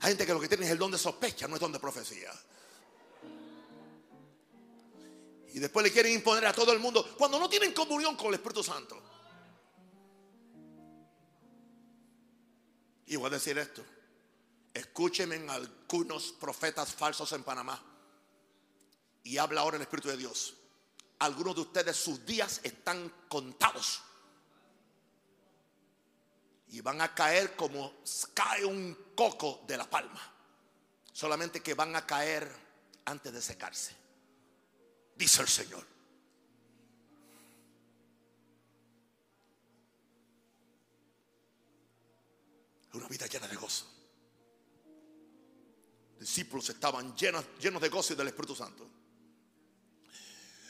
Hay gente que lo que tiene es el don de sospecha, no es don de profecía. Y después le quieren imponer a todo el mundo cuando no tienen comunión con el Espíritu Santo. Y voy a decir esto. Escúchenme en algunos profetas falsos en Panamá. Y habla ahora el Espíritu de Dios. Algunos de ustedes sus días están contados. Y van a caer como cae un coco de la palma. Solamente que van a caer antes de secarse. Dice el Señor. Una vida llena de gozo. Discípulos estaban llenos, llenos de gozo del Espíritu Santo.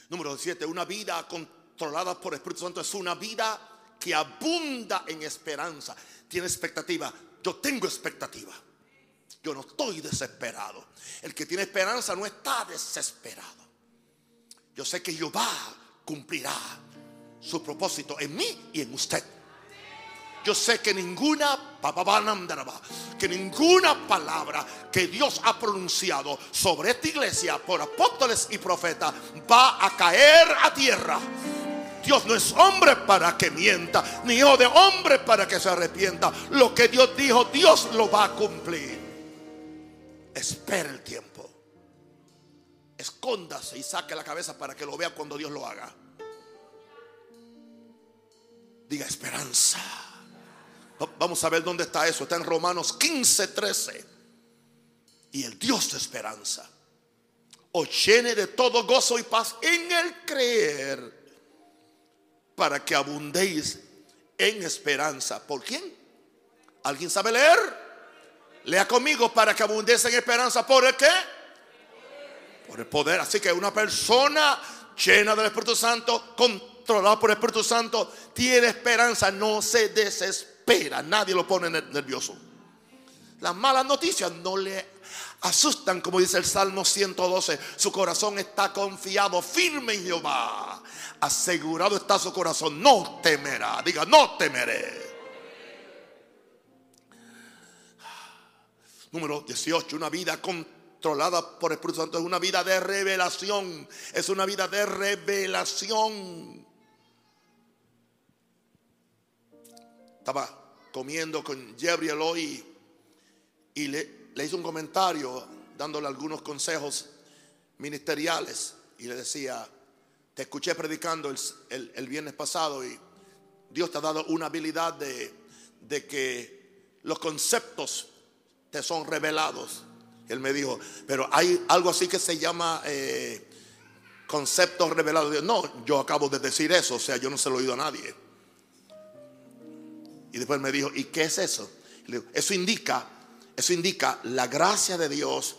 Número 7. Una vida controlada por el Espíritu Santo es una vida que abunda en esperanza. Tiene expectativa. Yo tengo expectativa. Yo no estoy desesperado. El que tiene esperanza no está desesperado. Yo sé que Jehová cumplirá su propósito en mí y en usted. Yo sé que ninguna que ninguna palabra que Dios ha pronunciado sobre esta iglesia por apóstoles y profetas va a caer a tierra. Dios no es hombre para que mienta, ni hijo de hombre para que se arrepienta. Lo que Dios dijo, Dios lo va a cumplir. Espera el tiempo. Escóndase y saque la cabeza para que lo vea cuando Dios lo haga. Diga esperanza. Vamos a ver dónde está eso. Está en Romanos 15, 13. Y el Dios de esperanza os llene de todo gozo y paz en el creer para que abundéis en esperanza. ¿Por quién? ¿Alguien sabe leer? Lea conmigo para que abundéis en esperanza. ¿Por el qué? Por el poder. Así que una persona llena del Espíritu Santo, controlada por el Espíritu Santo, tiene esperanza, no se desespera. Nadie lo pone nervioso. Las malas noticias no le asustan, como dice el Salmo 112. Su corazón está confiado, firme en Jehová. Asegurado está su corazón, no temerá. Diga, no temeré. Número 18, una vida controlada por el Espíritu Santo es una vida de revelación. Es una vida de revelación. Estaba comiendo con Gabriel hoy y le, le hizo un comentario dándole algunos consejos ministeriales y le decía, te escuché predicando el, viernes pasado y Dios te ha dado una habilidad de, que los conceptos te son revelados. Él me dijo, pero hay algo así que se llama eh, conceptos revelados. No, yo acabo de decir eso, o sea, yo no se lo he oído a nadie. Y después me dijo, ¿y qué es eso? eso indica eso indica la gracia de Dios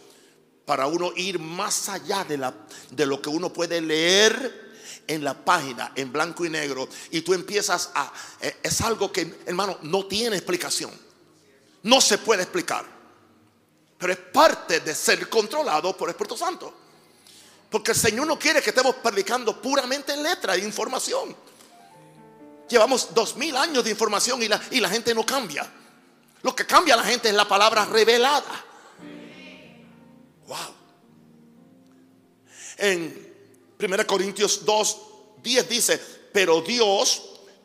para uno ir más allá de, la, de lo que uno puede leer en la página en blanco y negro. Y tú empiezas a eh, es algo que hermano no tiene explicación. No se puede explicar. Pero es parte de ser controlado por el Espíritu Santo. Porque el Señor no quiere que estemos predicando puramente en letra e información llevamos dos mil años de información y la, y la gente no cambia lo que cambia a la gente es la palabra revelada. Wow. En 1 Corintios 2, 10 dice, pero Dios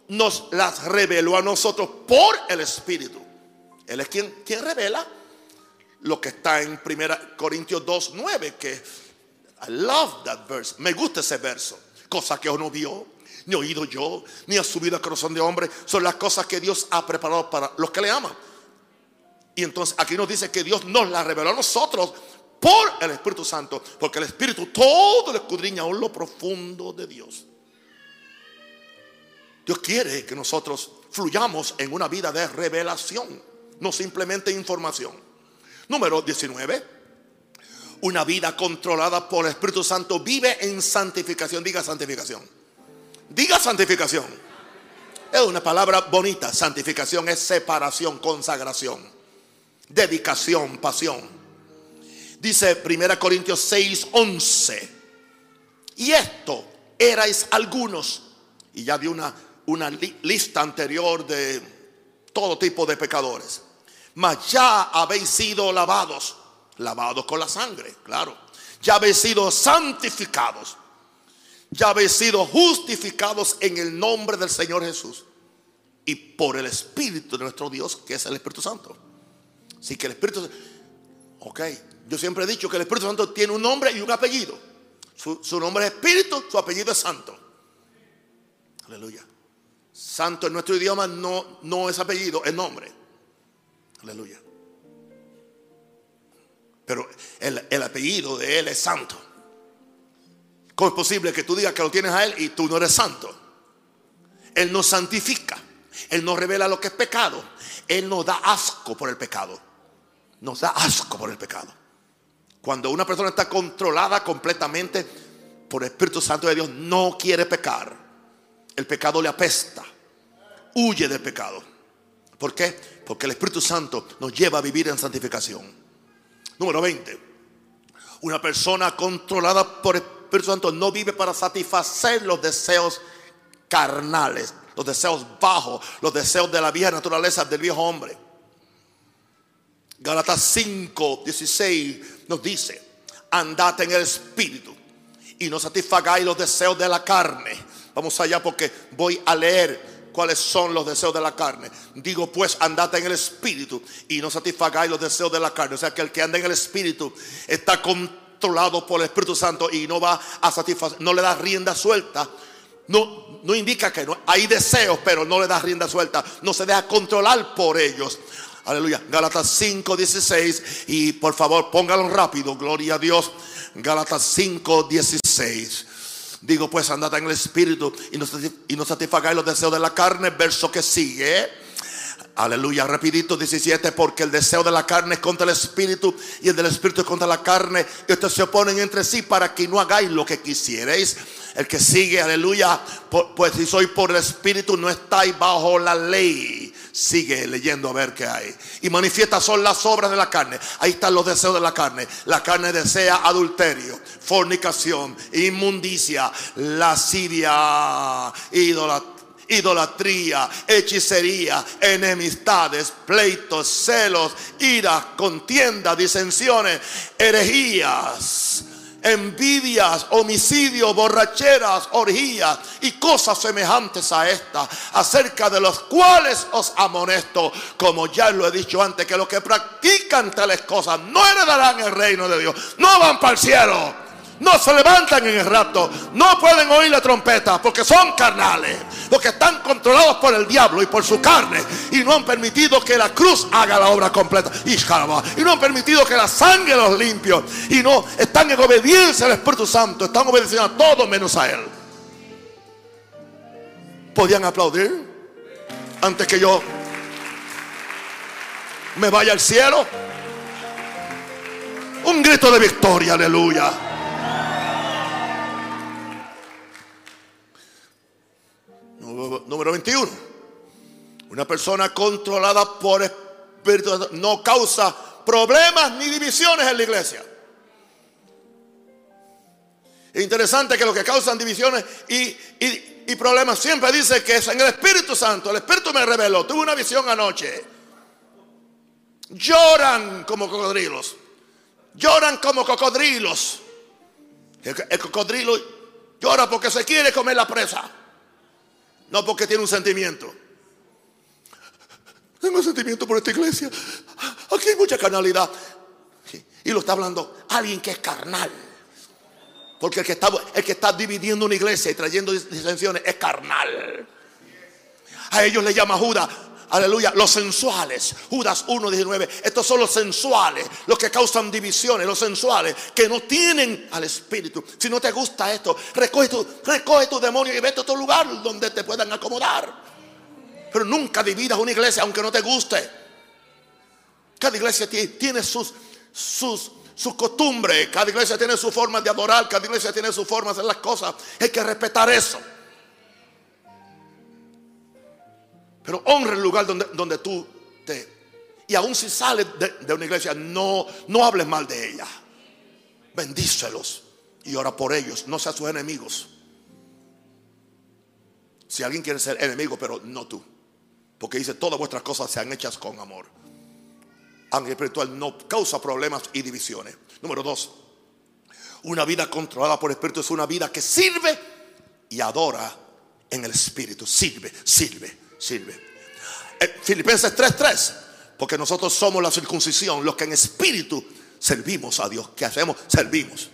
nos las reveló a nosotros por el Espíritu. Él es quien, quien revela lo que está en 1 Corintios 2, 9, que I love that verse. Me gusta ese verso. Cosa que uno vio, ni oído yo, ni ha subido al corazón de hombre. Son las cosas que Dios ha preparado para los que le aman. Y entonces aquí nos dice que Dios nos la reveló a nosotros por el Espíritu Santo, porque el Espíritu todo le escudriña aún lo profundo de Dios. Dios quiere que nosotros fluyamos en una vida de revelación, no simplemente información. Número 19. Una vida controlada por el Espíritu Santo vive en santificación. Diga santificación. Diga santificación. Es una palabra bonita. Santificación es separación, consagración dedicación, pasión. Dice 1 Corintios 6, 11. Y esto erais algunos, y ya di una, una lista anterior de todo tipo de pecadores. Mas ya habéis sido lavados, lavados con la sangre, claro. Ya habéis sido santificados, ya habéis sido justificados en el nombre del Señor Jesús y por el Espíritu de nuestro Dios, que es el Espíritu Santo. Así que el Espíritu, ok, yo siempre he dicho que el Espíritu Santo tiene un nombre y un apellido. Su, su nombre es Espíritu, su apellido es Santo. Aleluya. Santo en nuestro idioma no, no es apellido, es nombre. Aleluya. Pero el, el apellido de Él es Santo. ¿Cómo es posible que tú digas que lo tienes a Él y tú no eres santo? Él nos santifica. Él nos revela lo que es pecado. Él nos da asco por el pecado. Nos da asco por el pecado. Cuando una persona está controlada completamente por el Espíritu Santo de Dios, no quiere pecar. El pecado le apesta. Huye del pecado. ¿Por qué? Porque el Espíritu Santo nos lleva a vivir en santificación. Número 20. Una persona controlada por el Espíritu Santo no vive para satisfacer los deseos carnales, los deseos bajos, los deseos de la vieja naturaleza del viejo hombre. Gálatas 5, 16 nos dice, andad en el Espíritu y no satisfagáis los deseos de la carne. Vamos allá porque voy a leer cuáles son los deseos de la carne. Digo pues, andad en el Espíritu y no satisfagáis los deseos de la carne. O sea que el que anda en el Espíritu está controlado por el Espíritu Santo y no va a satisfacer, no le da rienda suelta. No, no indica que no, hay deseos, pero no le da rienda suelta. No se deja controlar por ellos. Aleluya. Gálatas 5, 16. Y por favor, póngalo rápido. Gloria a Dios. Gálatas 5, 16. Digo pues, andad en el Espíritu y no, y no satisfagáis los deseos de la carne. Verso que sigue. Aleluya, rapidito 17, porque el deseo de la carne es contra el espíritu y el del espíritu es contra la carne. Y estos se oponen entre sí para que no hagáis lo que quisierais. El que sigue, aleluya, pues si soy por el espíritu no estáis bajo la ley. Sigue leyendo a ver qué hay. Y manifiestas son las obras de la carne. Ahí están los deseos de la carne. La carne desea adulterio, fornicación, inmundicia, lascivia, idolatría idolatría, hechicería, enemistades, pleitos, celos, ira, contienda, disensiones, herejías, envidias, homicidios, borracheras, orgías y cosas semejantes a estas, acerca de los cuales os amonesto, como ya lo he dicho antes, que los que practican tales cosas no heredarán el reino de Dios, no van para el cielo no se levantan en el rato, no pueden oír la trompeta porque son carnales, porque están controlados por el diablo y por su carne. Y no han permitido que la cruz haga la obra completa. Y no han permitido que la sangre los limpie. Y no están en obediencia al Espíritu Santo, están obedeciendo a todo menos a Él. ¿Podían aplaudir antes que yo me vaya al cielo? Un grito de victoria, aleluya. Número 21. Una persona controlada por espíritu no causa problemas ni divisiones en la iglesia. Es interesante que lo que causan divisiones y, problemas siempre dice que es en el Espíritu Santo. El Espíritu me reveló. Tuve una visión anoche. Lloran como cocodrilos. Lloran como cocodrilos. el cocodrilo llora porque se quiere comer la presa. No porque tiene un sentimiento. Tengo sentimiento por esta iglesia. Aquí hay mucha carnalidad. Y lo está hablando alguien que es carnal. Porque el que, está, dividiendo una iglesia y trayendo disensiones es carnal. A ellos le llama Judas, aleluya, los sensuales. Judas 1.19. Estos son los sensuales, los que causan divisiones, los sensuales, que no tienen al Espíritu. Si no te gusta esto, recoge tu, recoge tu demonio y vete a otro lugar donde te puedan acomodar. Pero nunca dividas una iglesia aunque no te guste. Cada iglesia tiene sus, sus, sus costumbres, cada iglesia tiene su forma de adorar, cada iglesia tiene su forma de hacer las cosas. Hay que respetar eso. Pero honra el lugar donde, donde tú te... Y aún si sales de, una iglesia, no, no hables mal de ella. Bendícelos y ora por ellos. No seas sus enemigos. Si alguien quiere ser enemigo, pero no tú. Porque dice, todas vuestras cosas sean hechas con amor. Ángel espiritual no causa problemas y divisiones. Número dos, una vida controlada por el Espíritu es una vida que sirve y adora en el Espíritu. Sirve, sirve, sirve. Eh, Filipenses 3:3, porque nosotros somos la circuncisión, los que en espíritu servimos a Dios. ¿Qué hacemos? Servimos.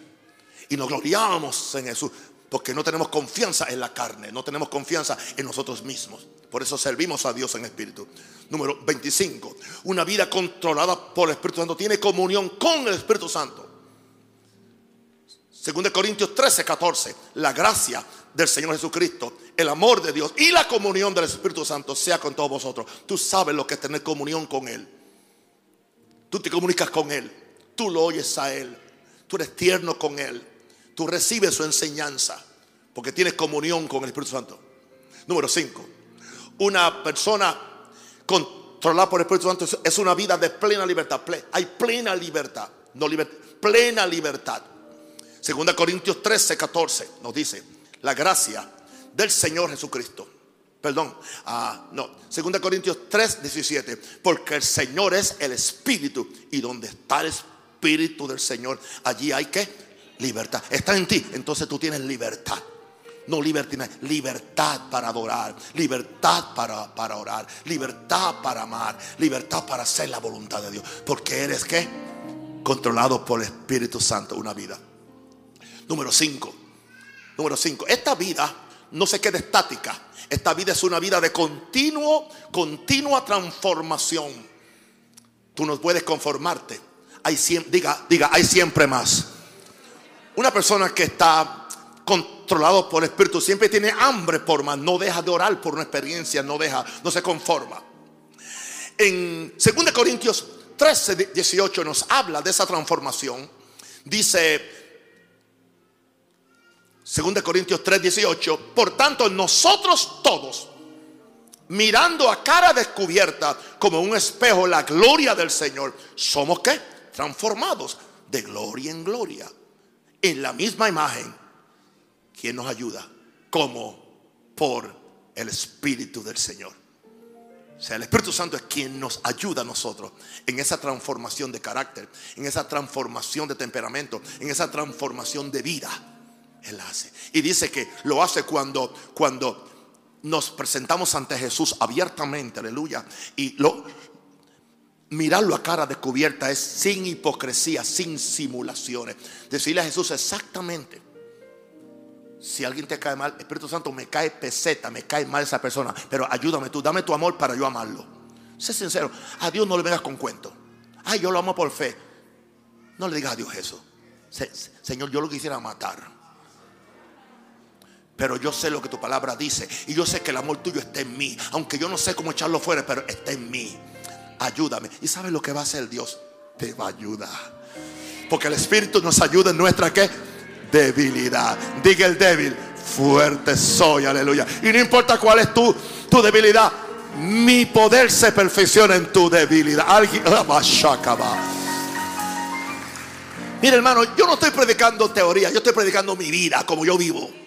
Y nos gloriamos en Jesús, porque no tenemos confianza en la carne, no tenemos confianza en nosotros mismos. Por eso servimos a Dios en espíritu. Número 25. Una vida controlada por el Espíritu Santo tiene comunión con el Espíritu Santo. Según de Corintios 13, 14. La gracia del Señor Jesucristo, el amor de Dios y la comunión del Espíritu Santo sea con todos vosotros. Tú sabes lo que es tener comunión con Él. Tú te comunicas con Él. Tú lo oyes a Él. Tú eres tierno con Él. Tú recibes su enseñanza porque tienes comunión con el Espíritu Santo. Número 5. Una persona controlada por el Espíritu Santo es una vida de plena libertad. Hay plena libertad. No libertad, plena libertad. Segunda Corintios 13, 14 nos dice, la gracia del Señor Jesucristo. Perdón, ah, no, Segunda Corintios 3, 17. Porque el Señor es el Espíritu y donde está el Espíritu del Señor, allí hay que libertad. Está en ti, entonces tú tienes libertad. No libertad, libertad para adorar, libertad para, para orar, libertad para amar, libertad para hacer la voluntad de Dios. Porque eres que controlado por el Espíritu Santo una vida. Número 5. Número 5. Esta vida no se queda estática. Esta vida es una vida de continuo, continua transformación. Tú no puedes conformarte. Hay diga, diga, hay siempre más. Una persona que está controlado por el Espíritu siempre tiene hambre por más, no deja de orar por una experiencia, no deja, no se conforma. En 2 Corintios 13, 18 nos habla de esa transformación. Dice 2 Corintios 3, 18. Por tanto, nosotros todos, mirando a cara descubierta como un espejo la gloria del Señor, somos qué? Transformados de gloria en gloria. En la misma imagen. ¿Quién nos ayuda? Como por el Espíritu del Señor. O sea, el Espíritu Santo es quien nos ayuda a nosotros en esa transformación de carácter, en esa transformación de temperamento, en esa transformación de vida. Él hace. Y dice que lo hace cuando, cuando nos presentamos ante Jesús abiertamente, aleluya. Y lo, mirarlo a cara descubierta es sin hipocresía, sin simulaciones. Decirle a Jesús exactamente. Si alguien te cae mal, Espíritu Santo, me cae peseta, me cae mal esa persona, pero ayúdame tú, dame tu amor para yo amarlo. Sé sincero, a Dios no le vengas con cuento. Ay, yo lo amo por fe. No le digas a Dios eso. Señor, yo lo quisiera matar. Pero yo sé lo que tu palabra dice. Y yo sé que el amor tuyo está en mí. Aunque yo no sé cómo echarlo fuera, pero está en mí. Ayúdame. ¿Y sabes lo que va a hacer Dios? Te va a ayudar. Porque el Espíritu nos ayuda en nuestra ¿qué? debilidad. Diga el débil, fuerte soy, aleluya. Y no importa cuál es tu, tu debilidad, mi poder se perfecciona en tu debilidad. Alguien, Mira hermano, yo no estoy predicando teoría, yo estoy predicando mi vida como yo vivo.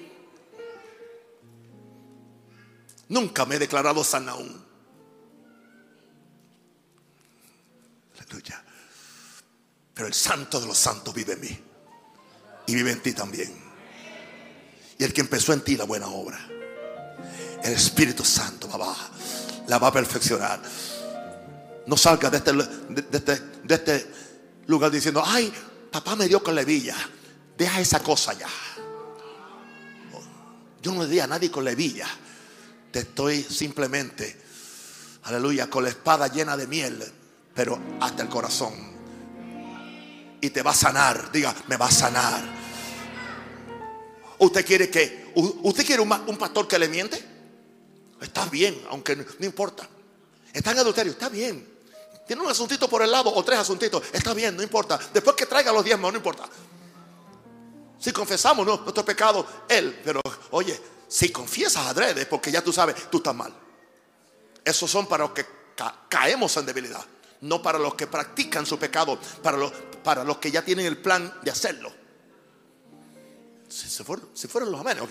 Nunca me he declarado san aún. Aleluya. Pero el santo de los santos vive en mí. Y vive en ti también. Y el que empezó en ti la buena obra. El Espíritu Santo va la va a perfeccionar. No salga de este, de, este, de este lugar diciendo, ay, papá me dio con levilla. Deja esa cosa ya. Yo no le di a nadie con levilla estoy simplemente, aleluya, con la espada llena de miel, pero hasta el corazón. Y te va a sanar, diga, me va a sanar. ¿Usted quiere que, usted quiere un, pastor que le miente? Está bien, aunque no, importa. Está en adulterio, está bien. Tiene un asuntito por el lado o tres asuntitos, está bien, no importa. Después que traiga los diezmos, no importa. Si confesamos nuestro pecado, Él, pero oye, si confiesas adrede, porque ya tú sabes, tú estás mal. Esos son para los que caemos en debilidad, no para los que practican su pecado, para los, para los que ya tienen el plan de hacerlo. Si, fueron, si fueron los amenes, ok.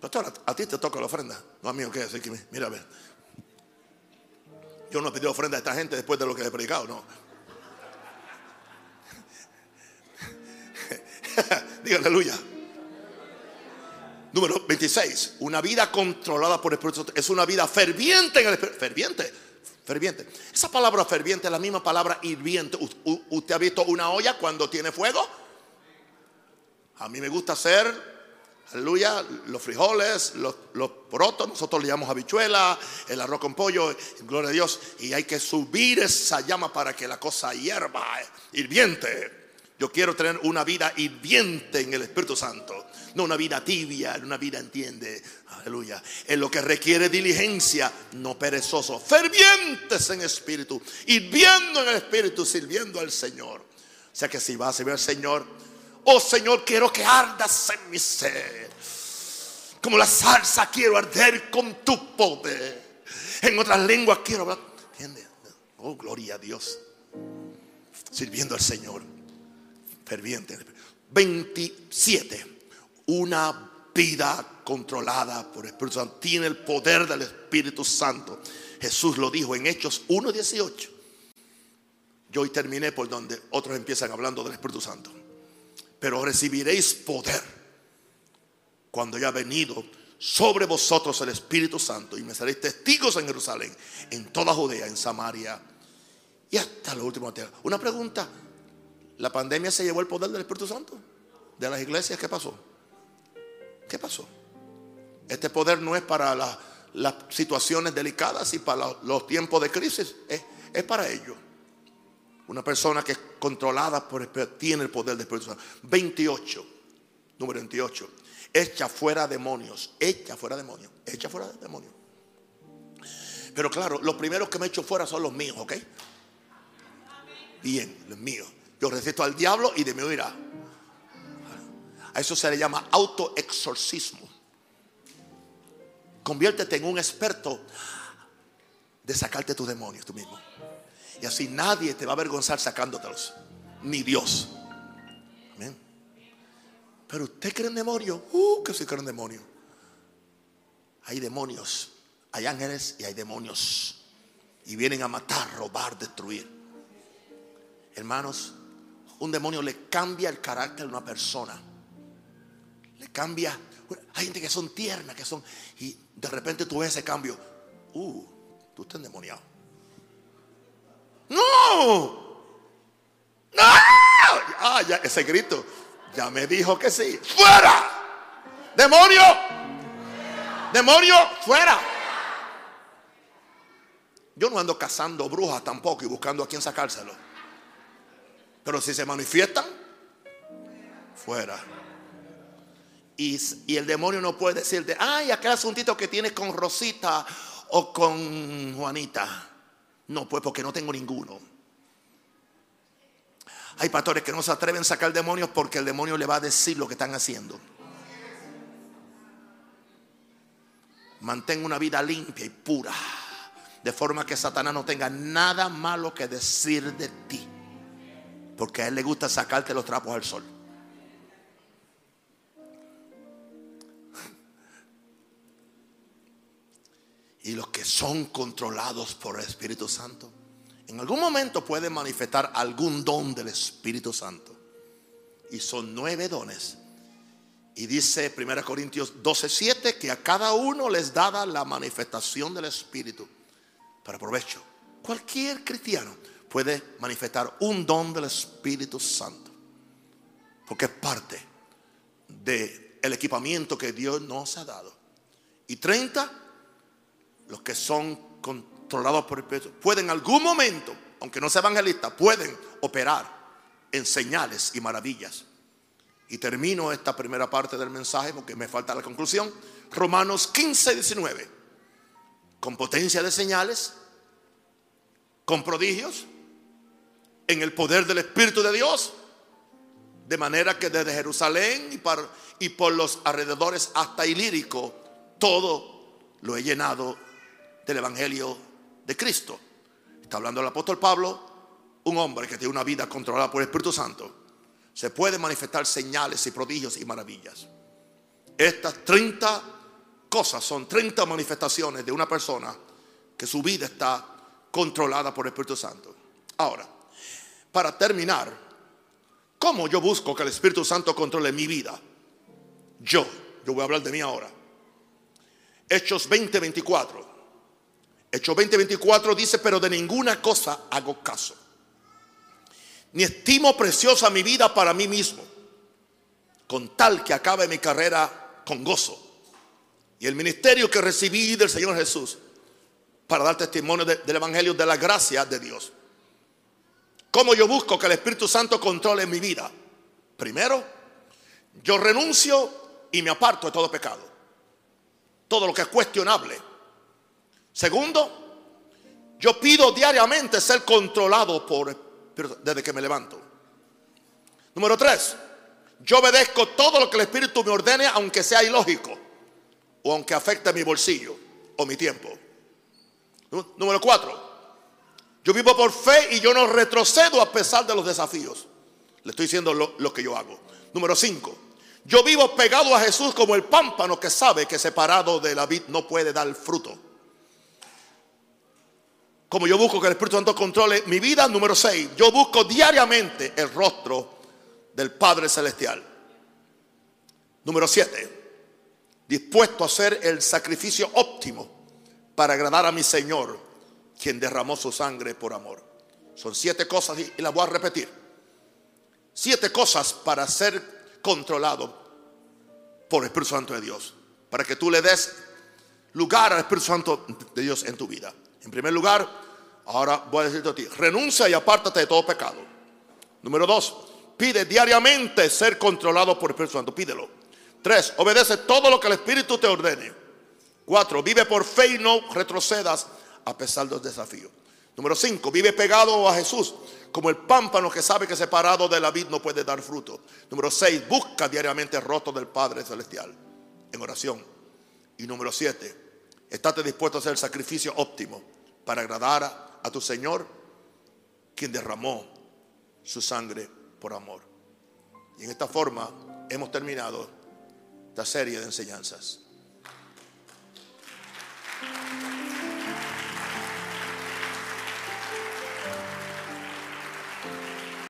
Pastor, a, ti te toca la ofrenda. No a mí, ok. Así que mira, a ver. Yo no he pedido ofrenda a esta gente después de lo que he predicado, no. Diga aleluya. Número 26. Una vida controlada por el Espíritu es una vida ferviente en el Espíritu. Ferviente. Ferviente. Esa palabra ferviente es la misma palabra hirviente. ¿Usted ha visto una olla cuando tiene fuego? A mí me gusta hacer Aleluya, los frijoles, los, los porotos, nosotros le llamamos habichuela, el arroz con pollo, gloria a Dios. Y hay que subir esa llama para que la cosa hierva, hirviente. Yo quiero tener una vida hirviente en el Espíritu Santo, no una vida tibia, una vida, entiende, aleluya, en lo que requiere diligencia, no perezoso, fervientes en espíritu, hirviendo en el espíritu, sirviendo al Señor. O sea que si va a servir al Señor, Oh Señor, quiero que ardas en mi ser. Como la salsa quiero arder con tu poder. En otras lenguas quiero hablar. ¿Entiendes? Oh, gloria a Dios. Sirviendo al Señor. Ferviente. 27. Una vida controlada por el Espíritu Santo. Tiene el poder del Espíritu Santo. Jesús lo dijo en Hechos 1.18. Yo hoy terminé por donde otros empiezan hablando del Espíritu Santo pero recibiréis poder cuando haya venido sobre vosotros el Espíritu Santo y me seréis testigos en Jerusalén, en toda Judea, en Samaria y hasta lo último tierra. Una pregunta, ¿la pandemia se llevó el poder del Espíritu Santo? ¿De las iglesias qué pasó? ¿Qué pasó? Este poder no es para las situaciones delicadas y para los tiempos de crisis, es, para ellos. Una persona que es controlada por tiene el poder del Espíritu Santo. 28, número 28. Echa fuera demonios, echa fuera demonios, echa fuera demonios. Pero claro, los primeros que me echo fuera son los míos, ¿ok? Bien, los míos. Yo resisto al diablo y de mí irá. A eso se le llama autoexorcismo. Conviértete en un experto de sacarte tus demonios tú mismo. Y así nadie te va a avergonzar sacándotelos. Ni Dios. Amén. Pero usted cree en demonios. Uh, que sí cree en demonios. Hay demonios. Hay ángeles y hay demonios. Y vienen a matar, robar, destruir. Hermanos, un demonio le cambia el carácter de una persona. Le cambia. Hay gente que son tiernas, que son. Y de repente tú ves ese cambio. Uh, tú estás endemoniado. No. No. Ah, ya, ese grito. Ya me dijo que sí. Fuera. Demonio. Demonio, fuera. Yo no ando cazando brujas tampoco y buscando a quién sacárselo. Pero si se manifiestan, fuera. Y, y, el demonio no puede decirte, ay, aquel asuntito que tienes con Rosita o con Juanita. No, pues porque no tengo ninguno. Hay pastores que no se atreven a sacar demonios porque el demonio le va a decir lo que están haciendo. Mantén una vida limpia y pura. De forma que Satanás no tenga nada malo que decir de ti. Porque a él le gusta sacarte los trapos al sol. y los que son controlados por el Espíritu Santo, en algún momento pueden manifestar algún don del Espíritu Santo. Y son nueve dones. Y dice 1 Corintios 12:7 que a cada uno les dada la manifestación del Espíritu para provecho. Cualquier cristiano puede manifestar un don del Espíritu Santo. Porque es parte del equipamiento que Dios nos ha dado. Y 30 los que son controlados por el Espíritu, pueden en algún momento, aunque no sea evangelista, pueden operar en señales y maravillas. Y termino esta primera parte del mensaje porque me falta la conclusión. Romanos 15, 19. Con potencia de señales, con prodigios, en el poder del Espíritu de Dios. De manera que desde Jerusalén y, por los alrededores hasta Ilírico, todo lo he llenado del Evangelio de Cristo. Está hablando el apóstol Pablo, un hombre que tiene una vida controlada por el Espíritu Santo. Se puede manifestar señales y prodigios y maravillas. Estas 30 cosas son 30 manifestaciones de una persona que su vida está controlada por el Espíritu Santo. Ahora, para terminar, ¿Cómo yo busco que el Espíritu Santo controle mi vida? Yo, yo voy a hablar de mí ahora. Hechos 20, 24. Hechos 20, 24 dice, pero de ninguna cosa hago caso. Ni estimo preciosa mi vida para mí mismo, con tal que acabe mi carrera con gozo. Y el ministerio que recibí del Señor Jesús para dar testimonio del Evangelio de la gracia de Dios. ¿Cómo yo busco que el Espíritu Santo controle mi vida? Primero, yo renuncio y me aparto de todo pecado. Todo lo que es cuestionable. Segundo, yo pido diariamente ser controlado por desde que me levanto. Número tres, yo obedezco todo lo que el Espíritu me ordene, aunque sea ilógico o aunque afecte mi bolsillo o mi tiempo. Número cuatro, yo vivo por fe y yo no retrocedo a pesar de los desafíos. Le estoy diciendo lo, que yo hago. Número 5. Yo vivo pegado a Jesús como el pámpano que sabe que separado de la vid no puede dar fruto. Como yo busco que el Espíritu Santo controle mi vida. Número 6. Yo busco diariamente el rostro del Padre Celestial. Número 7. Dispuesto a hacer el sacrificio óptimo para agradar a mi Señor quien derramó su sangre por amor. Son siete cosas y las voy a repetir. Siete cosas para ser controlado por el Espíritu Santo de Dios. Para que tú le des lugar al Espíritu Santo de Dios en tu vida. En primer lugar, ahora voy a decirte a ti, renuncia y apártate de todo pecado. Número dos, pide diariamente ser controlado por el Espíritu Santo. Pídelo. Tres, obedece todo lo que el Espíritu te ordene. Cuatro, vive por fe y no retrocedas a pesar de los desafíos. Número 5, vive pegado a Jesús como el pámpano que sabe que separado de la vid no puede dar fruto. Número 6, busca diariamente el rostro del Padre Celestial en oración. Y número 7, estate dispuesto a hacer el sacrificio óptimo para agradar a tu Señor, quien derramó su sangre por amor. Y en esta forma hemos terminado esta serie de enseñanzas.